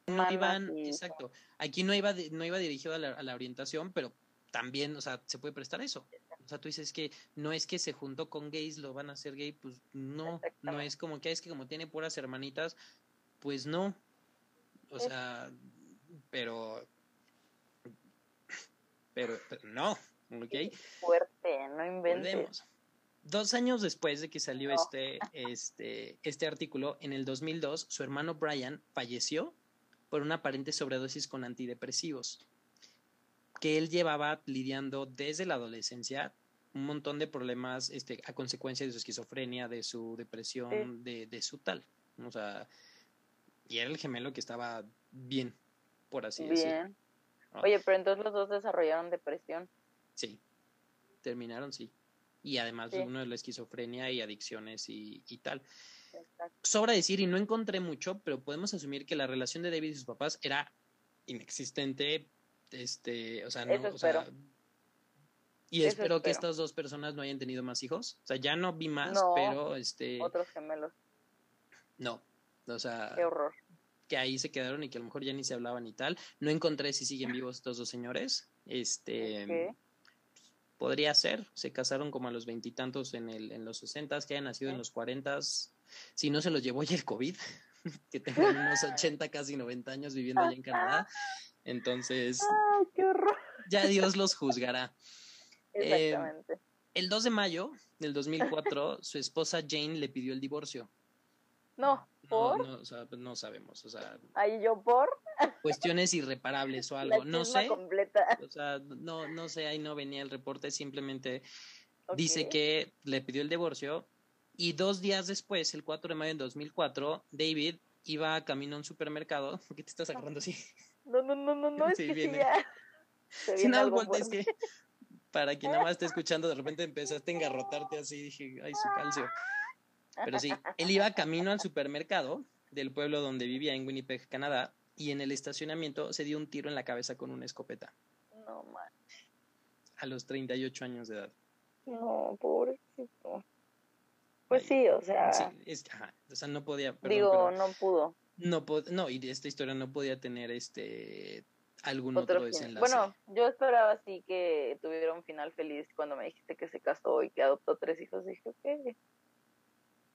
no iban, exacto, aquí no iba, no iba dirigido a la, a la orientación, pero también, o sea, se puede prestar eso. O sea, tú dices que no es que se juntó con gays, lo van a hacer gay, pues no, no es como que es que como tiene puras hermanitas, pues no. O sea, pero, pero, no, ¿ok? Fuerte, no inventes. Dos años después de que salió este, este, este artículo, en el 2002, su hermano Brian falleció por una aparente sobredosis con antidepresivos que él llevaba lidiando desde la adolescencia un montón de problemas este, a consecuencia de su esquizofrenia, de su depresión, de, de, su tal. O sea, y era el gemelo que estaba bien, por así decirlo. Bien. Oye, pero entonces los dos desarrollaron depresión. Sí, terminaron, sí. Y además uno de la esquizofrenia y adicciones y, y tal. Sobra decir, y no encontré mucho, pero podemos asumir que la relación de David y sus papás era inexistente, este, o sea, no, o sea, y espero, que estas dos personas no hayan tenido más hijos. O sea, ya no vi más, pero este. Otros gemelos. No. O sea. Qué horror. Que ahí se quedaron y que a lo mejor ya ni se hablaban y tal. No encontré si siguen vivos estos dos señores. Este. Podría ser. Se casaron como a los veintitantos en, el, en los sesentas, que hayan nacido en los cuarentas. Si no se los llevó ya el COVID, (laughs) que tengan unos ochenta, casi noventa años viviendo allá en Canadá. Entonces, ya Dios los juzgará. (laughs) Exactamente. el 2 de mayo del 2004, su esposa Jane le pidió el divorcio. No, ¿por? No, o sea, pues, no sabemos, o sea. ¿Ahí yo por? Cuestiones irreparables o algo, no sé. Completa. O sea, no, no sé, ahí no venía el reporte, simplemente dice que le pidió el divorcio y dos días después, el 4 de mayo de 2004, David iba camino a un supermercado. (laughs) ¿Por qué te estás agarrando así? No, no, no, no, no, (laughs) es que viene. ya. (laughs) Si no, es (laughs) que para quien nada más esté escuchando, de repente empezaste a engarrotarte así, dije, ay, su calcio. Pero sí, él iba camino al supermercado del pueblo donde vivía en Winnipeg, Canadá, y en el estacionamiento se dio un tiro en la cabeza con una escopeta. No, man. A los 38 años de edad. No, pobrecito. Pues sí, o sea. o sea, no podía. digo, no pudo. No, no, y esta historia no podía tener este algún otro, otro desenlace. Bueno, yo esperaba así que tuviera un final feliz cuando me dijiste que se casó y que adoptó tres hijos. Dije, ok.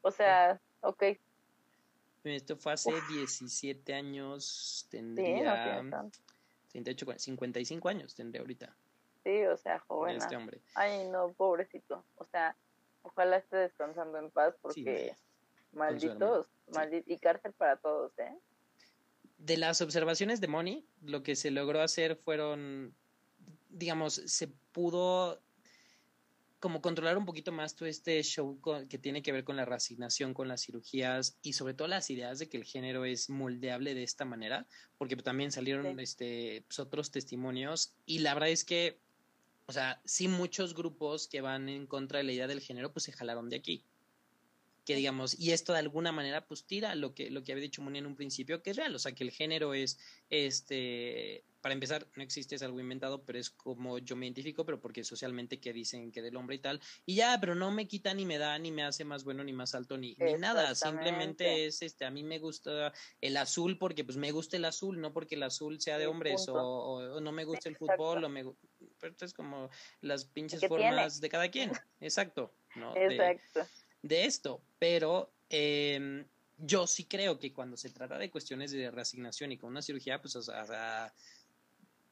O sea, ok. Esto fue hace 17 años, tendría sí, 38, 55 años tendría ahorita. Sí, o sea, joven. Este hombre. Ay, no, pobrecito. O sea, ojalá esté descansando en paz porque malditos, y cárcel para todos, ¿eh? De las observaciones de Moni, lo que se logró hacer fueron, digamos, se pudo como controlar un poquito más todo este show que tiene que ver con la resignación, con las cirugías y sobre todo las ideas de que el género es moldeable de esta manera, porque también salieron este, pues, otros testimonios. Y la verdad es que, o sea, sí muchos grupos que van en contra de la idea del género pues se jalaron de aquí que digamos, y esto de alguna manera pues tira lo que, lo que había dicho Muni en un principio, que es real, o sea, que el género es, este, para empezar, no existe, es algo inventado, pero es como yo me identifico, pero porque socialmente que dicen que del hombre y tal, y ya, pero no me quita ni me da, ni me hace más bueno, ni más alto, ni, ni nada, simplemente es, este, a mí me gusta el azul porque pues me gusta el azul, no porque el azul sea de hombres, o, no me gusta el fútbol, o me pero es como las pinches formas de cada quien, exacto, ¿no? Exacto. de esto, pero em, yo sí creo que cuando se trata de cuestiones de reasignación y con una cirugía, pues, o sea,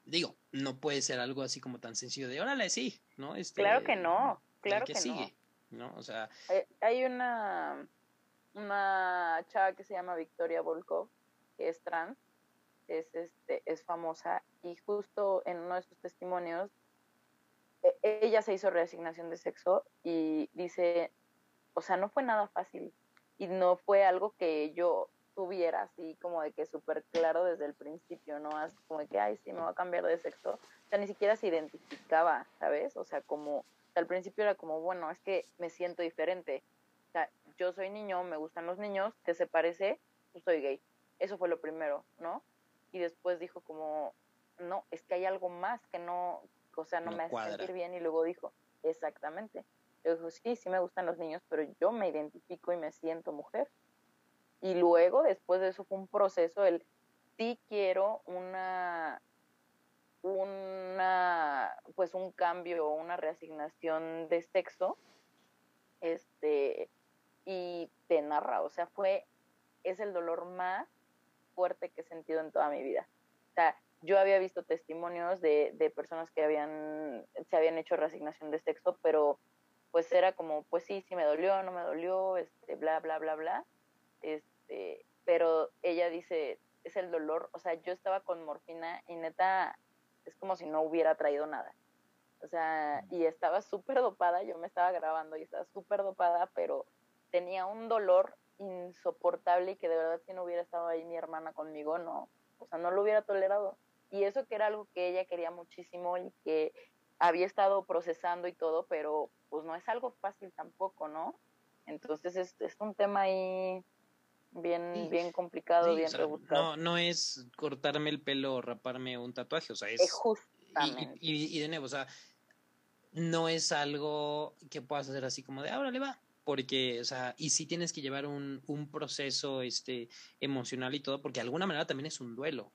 digo, no puede ser algo así como tan sencillo de, órale, sí, ¿no? Este, claro que no, claro que, sigue, no. O sea... Hay una, una chava que se llama Victoria Volkov, que es trans, es, este, es famosa, y justo en uno de sus testimonios, e, ella se hizo reasignación de sexo y dice, o sea, no fue nada fácil y no fue algo que yo tuviera así como de que súper claro desde el principio, ¿no? Así como de que, ay, sí, me voy a cambiar de sexo. O sea, ni siquiera se identificaba, ¿sabes? O sea, como, al principio era como, bueno, es que me siento diferente. O sea, yo soy niño, me gustan los niños, ¿qué se parece? Pues soy gay. Eso fue lo primero, ¿no? Y después dijo como, no, es que hay algo más que no, o sea, no, me hace sentir bien. Y luego dijo, exactamente, yo digo, sí, sí me gustan los niños, pero yo me identifico y me siento mujer. Y luego, después de eso, fue un proceso, el sí quiero una, una, pues un cambio o una reasignación de sexo, este, y te narra, o sea, fue, es el dolor más fuerte que he sentido en toda mi vida. O sea, yo había visto testimonios de, de personas que habían, se habían hecho reasignación de sexo, pero pues era como, pues sí, sí me dolió, no me dolió, este, bla, bla, bla, bla. Este, pero ella dice, es el dolor, o sea, yo estaba con morfina y neta, es como si no hubiera traído nada. O sea, y estaba súper dopada, yo me estaba grabando y estaba súper dopada, pero tenía un dolor insoportable y que de verdad si no hubiera estado ahí mi hermana conmigo, no, o sea, no lo hubiera tolerado. Y eso que era algo que ella quería muchísimo y que había estado procesando y todo, pero pues no es algo fácil tampoco, ¿no? Entonces es, es un tema ahí bien, bien complicado, bien rebuscado. No, no es cortarme el pelo o raparme un tatuaje, o sea, es... justamente. Y, de nuevo, o sea, no es algo que puedas hacer así como de, ahora le va, porque, o sea, y sí tienes que llevar un, un proceso este, emocional y todo, porque de alguna manera también es un duelo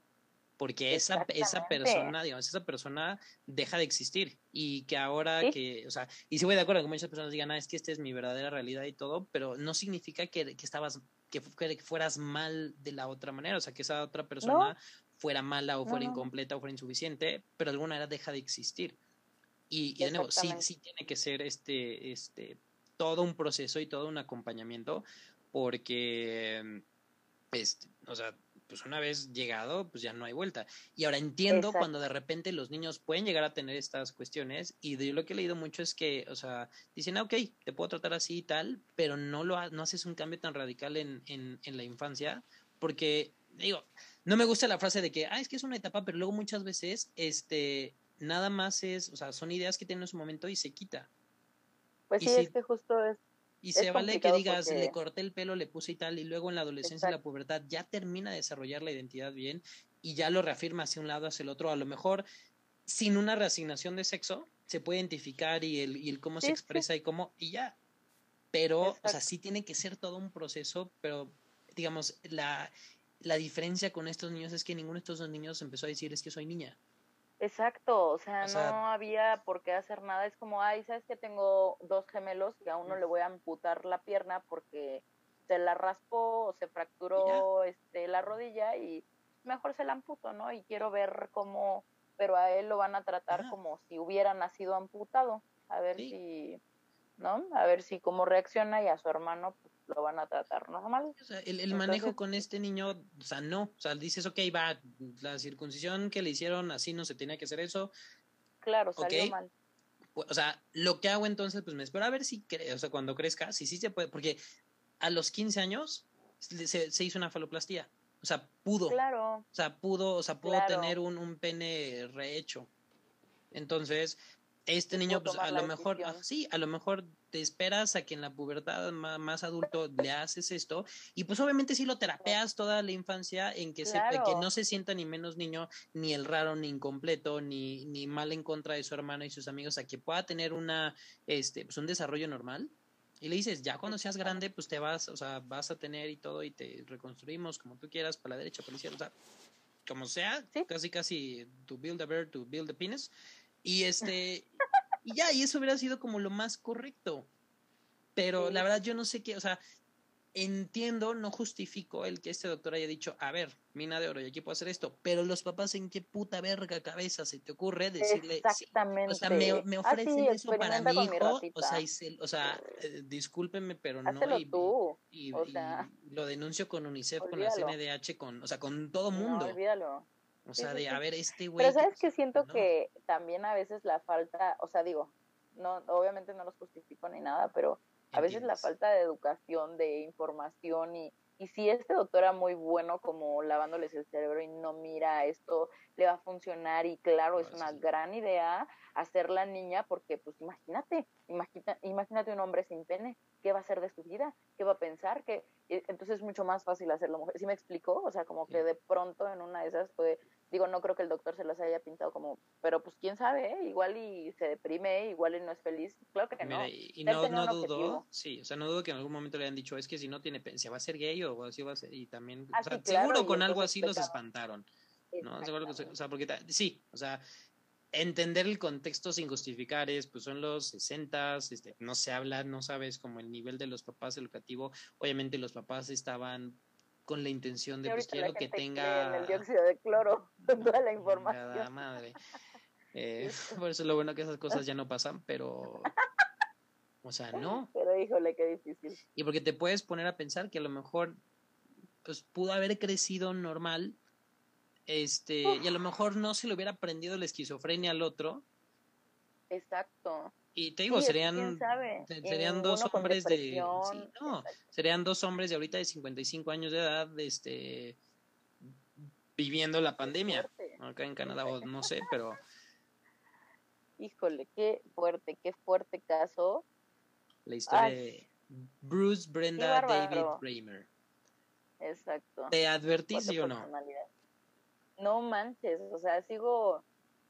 porque esa, esa persona, digamos, esa persona deja de existir y que ahora que, o sea, y si voy de acuerdo que muchas personas digan, ah, es que esta es mi verdadera realidad y todo, pero no significa que, que estabas, que, fueras mal de la otra manera, o sea, que esa otra persona fuera mala o fuera incompleta o fuera insuficiente, pero de alguna manera deja de existir. Y, y de nuevo, sí, sí tiene que ser este, este, todo un proceso y todo un acompañamiento, porque, este, o sea, pues una vez llegado, pues ya no hay vuelta. Y ahora entiendo cuando de repente los niños pueden llegar a tener estas cuestiones y de lo que he leído mucho es que, o sea, dicen, ah, ok, te puedo tratar así y tal, pero no lo no haces un cambio tan radical en, en, en la infancia, porque, digo, no me gusta la frase de que, ah, es que es una etapa, pero luego muchas veces, este, nada más es, o sea, son ideas que tienen en su momento y se quita. Pues sí, es que justo es y se vale que digas, le corté el pelo, le puse y tal, y luego en la adolescencia y la pubertad ya termina de desarrollar la identidad bien y ya lo reafirma hacia un lado, hacia el otro. A lo mejor sin una reasignación de sexo se puede identificar y el, y el cómo se expresa y cómo, y ya. Pero, o sea, sí tiene que ser todo un proceso, pero digamos, la, la diferencia con estos niños es que ninguno de estos dos niños empezó a decir es que soy niña. Exacto, o sea, no había por qué hacer nada. Es como, ay, ¿sabes que tengo dos gemelos y a uno le voy a amputar la pierna porque se la raspó o se fracturó este, la rodilla y mejor se la amputo, ¿no? Y quiero ver cómo, pero a él lo van a tratar como si hubiera nacido amputado, a ver si, ¿no? A ver si cómo reacciona y a su hermano pues, lo van a tratar normal. O sea, el, manejo con este niño, o sea, no, o sea, dices, ok, va, la circuncisión que le hicieron, así no se tenía que hacer eso. Claro, salió mal. O sea, lo que hago entonces, pues me espero a ver si, o sea, cuando crezca, si sí se puede, porque a los 15 años se, se hizo una faloplastía. O sea, pudo. Claro. O sea, pudo, o sea, pudo tener un, un pene rehecho. Entonces, este niño, pues a lo mejor, sí, a lo mejor te esperas a que en la pubertad más, adulto le haces esto y pues obviamente si lo terapeas toda la infancia en que, que no se sienta ni menos niño, ni el raro, ni incompleto, ni, ni mal en contra de su hermano y sus amigos, a que pueda tener una, este, pues un desarrollo normal. Y le dices, ya cuando seas grande, pues te vas, o sea, vas a tener y todo y te reconstruimos como tú quieras, para la derecha, para la izquierda, o sea, como sea, casi casi to build a bird, to build a penis. Y este, y ya, y eso hubiera sido como lo más correcto. Pero la verdad yo no sé qué, o sea, entiendo, no justifico el que este doctor haya dicho, a ver, mina de oro, y aquí puedo hacer esto, pero los papás en qué puta verga cabeza se te ocurre decirle, Exactamente. o sea, me, me ofrecen eso para mi hijo, o sea, o sea eh, discúlpeme, pero no, y, tú. Y, lo denuncio con UNICEF, con la CNDH, con, o sea, con todo mundo. olvídalo. O sea, de, a ver, este güey... Pero sabes que siento que también a veces la falta, o sea, digo, no, obviamente no los justifico ni nada, pero a veces la falta de educación, de información y, y si este doctor era muy bueno como lavándoles el cerebro y no mira esto, le va a funcionar y claro, es una gran idea hacer la niña porque pues imagínate, imagina, imagínate un hombre sin pene, ¿qué va a hacer de su vida? ¿Qué va a pensar? que Entonces es mucho más fácil hacerlo mujer. ¿Sí me explicó? O sea, como que de pronto en una de esas fue digo, no creo que el doctor se los haya pintado como, pero pues quién sabe, ¿eh? igual y se deprime, igual y no es feliz, claro que no. y, no, no dudo, sí, o sea, no dudo que en algún momento le hayan dicho, es que si no tiene, se va a ser gay o así va a ser, y también, o ah, seguro con algo así los espantaron, ¿no? Seguro que, o sea, porque, sí, o sea, entender el contexto sin justificar es, pues son los 60, este, no se habla, no sabes como el nivel de los papás educativo, obviamente los papás estaban con la intención de pues quiero que tenga el dióxido de cloro (laughs) toda la información. Madre. Eh, (laughs) por eso es lo bueno que esas cosas ya no pasan pero o sea no. Pero híjole qué difícil. Y porque te puedes poner a pensar que a lo mejor pues pudo haber crecido normal este y a lo mejor no se le hubiera aprendido la esquizofrenia al otro exacto y te digo, serían, serían dos hombres de... no, serían dos hombres de ahorita de 55 años de edad, este, viviendo la pandemia. Acá en Canadá, no sé, pero... Híjole, qué fuerte, qué fuerte caso. La historia de Bruce Brenda David Raymer. Exacto. ¿Te advertí, o no? No manches, o sea, sigo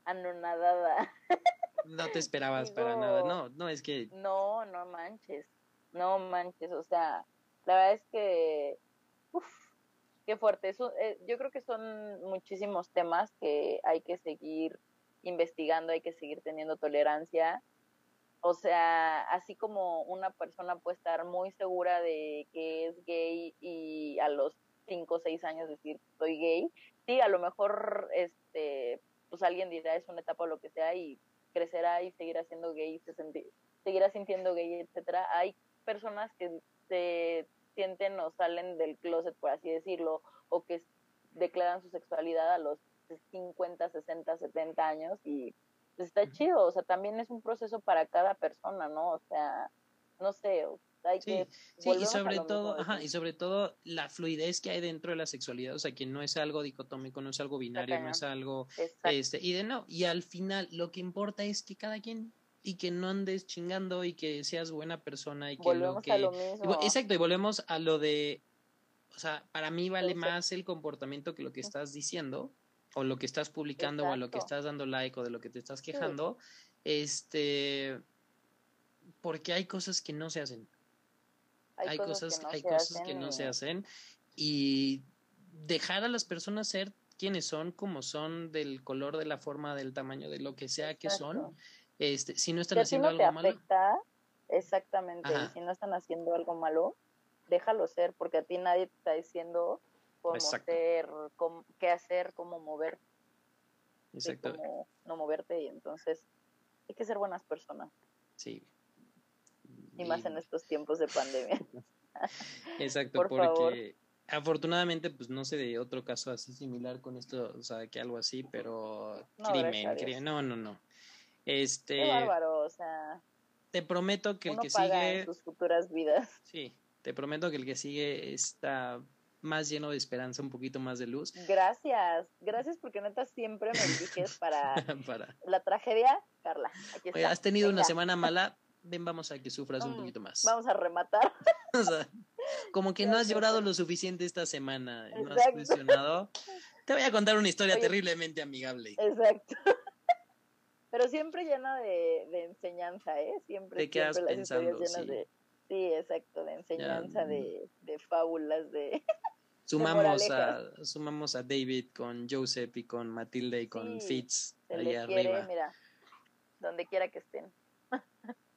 anonadada. (laughs) No te esperabas para nada, no, no es que... No, no manches, no manches, o sea, la verdad es que, uff, qué fuerte, Eso, eh, yo creo que son muchísimos temas que hay que seguir investigando, hay que seguir teniendo tolerancia. O sea, así como una persona puede estar muy segura de que es gay y a los 5 o 6 años decir soy gay, sí, a lo mejor este pues alguien dirá es una etapa o lo que sea y crecerá y seguirá siendo gay, se seguirá sintiendo gay, etcétera. Hay personas que se sienten o salen del closet, por así decirlo, o que declaran su sexualidad a los 50, 60, 70 años y pues, está chido, o sea, también es un proceso para cada persona, ¿no? O sea, no sé, hay que sí, y sobre todo, ajá, y sobre todo la fluidez que hay dentro de la sexualidad, o sea, que no es algo dicotómico, no es algo binario, no es algo este y de no, y al final lo que importa es que cada quien y que no andes chingando y que seas buena persona y que volvemos lo que a lo mismo. exacto, y volvemos a lo de o sea, para mí vale más el comportamiento que lo que estás diciendo o lo que estás publicando o a lo que estás dando like o de lo que te estás quejando, este porque hay cosas que no se hacen. Hay, cosas, que no, hay se, cosas hacen que no se hacen y dejar a las personas ser quienes son, como son, del color, de la forma, del tamaño, de lo que sea que son, este, si no están haciendo algo malo. Exactamente, si no están haciendo algo malo, déjalo ser, porque a ti nadie te está diciendo cómo ser, qué hacer, cómo mover. Exacto. Cómo no moverte, y entonces hay que ser buenas personas. Sí. Y, más en estos tiempos de pandemia. (laughs) Exacto, porque afortunadamente pues no sé de otro caso así similar con esto, o sea, que algo así, pero crimen, crimen, no, no, no. Este Qué bárbaro, o sea, te prometo que el que sigue en tus futuras vidas. Sí, te prometo que el que sigue está más lleno de esperanza, un poquito más de luz. Gracias, gracias porque neta siempre me (laughs) eliges para, para... la tragedia, Carla. Aquí Oye, has tenido una semana mala, ven, vamos a que sufras un mm, poquito más. Vamos a rematar. (laughs) o sea, como que (laughs) no has llorado lo suficiente esta semana, no has presionado. (laughs) Te voy a contar una historia terriblemente amigable. Exacto. Pero siempre llena de, de enseñanza, ¿eh? Siempre. Te quedas pensando, sí. De, sí, exacto, de enseñanza, de, de fábulas, de... Sumamos a, sumamos a David con Joseph y con Matilde y con Fitz ahí arriba. mira, donde quiera que estén.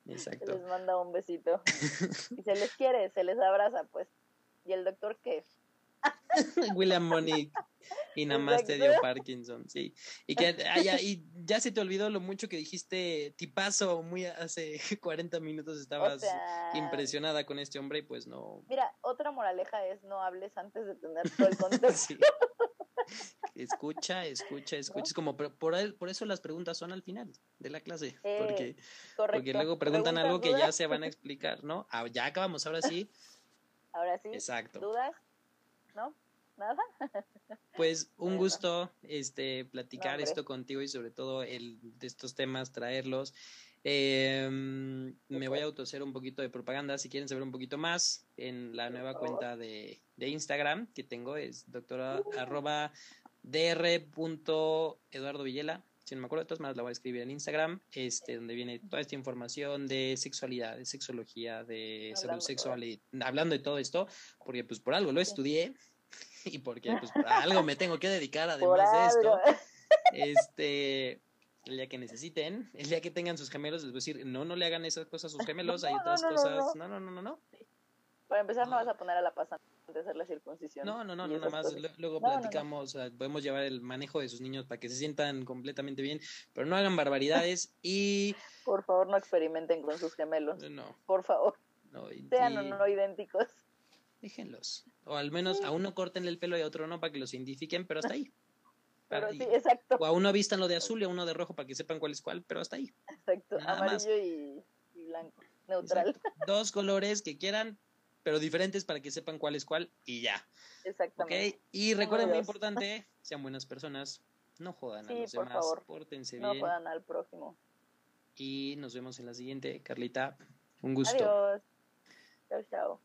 Exacto. Se les manda un besito. (laughs) y se les quiere, se les abraza, pues. ¿Y el doctor qué? (laughs) William Monique y nada más te dio Parkinson, sí. Y que ah, ya, y ya se te olvidó lo mucho que dijiste tipazo muy hace (laughs) 40 minutos estabas impresionada con este hombre y pues no. Mira, otra moraleja es no hables antes de tener todo el contexto. Escucha, escucha, escucha. Es como por, por, eso las preguntas son al final de la clase. porque, porque luego preguntan algo que ya se van a explicar, ¿no? Ah, ya acabamos, ahora sí. Ahora sí. Exacto. ¿Dudas? ¿No? ¿Nada? Pues un gusto este platicar esto contigo y sobre todo el de estos temas traerlos. Em, me voy a autohacer un poquito de propaganda si quieren saber un poquito más en la nueva cuenta de, de Instagram que tengo es doctora uh. arroba dr.eduardo Villela si no me acuerdo de todas maneras la voy a escribir en Instagram, este, donde viene toda esta información de sexualidad, de sexología, de salud sexual y hablando de todo esto, porque pues por algo lo estudié (laughs) y porque pues (laughs) algo me tengo que dedicar además de esto. (laughs) Este, el día que necesiten, el día que tengan sus gemelos, les voy a decir, no, no le hagan esas cosas a sus gemelos, hay otras cosas, no, no, no, no, no. Para empezar, no vas a poner a la pasante de hacer la circuncisión. No, no, no, nada más. Luego platicamos, podemos llevar el manejo de sus niños para que se sientan completamente bien, pero no hagan barbaridades y. Por favor, no experimenten con sus gemelos. No. Por favor. Sean o no idénticos. Déjenlos. O al menos a uno corten el pelo y a otro no para que los identifiquen, pero hasta ahí. (laughs) Pero sí, exacto. O a uno vistan lo de azul y a uno de rojo para que sepan cuál es cuál, pero hasta ahí. Exacto, amarillo y, blanco, neutral. Dos colores que quieran, pero diferentes para que sepan cuál es cuál y ya. Exactamente. Y recuerden, muy importante, sean buenas personas, no jodan a los demás, favor. pórtense bien. No jodan al próximo. Y nos vemos en la siguiente, Carlita. Un gusto. Adiós. Chao, chao.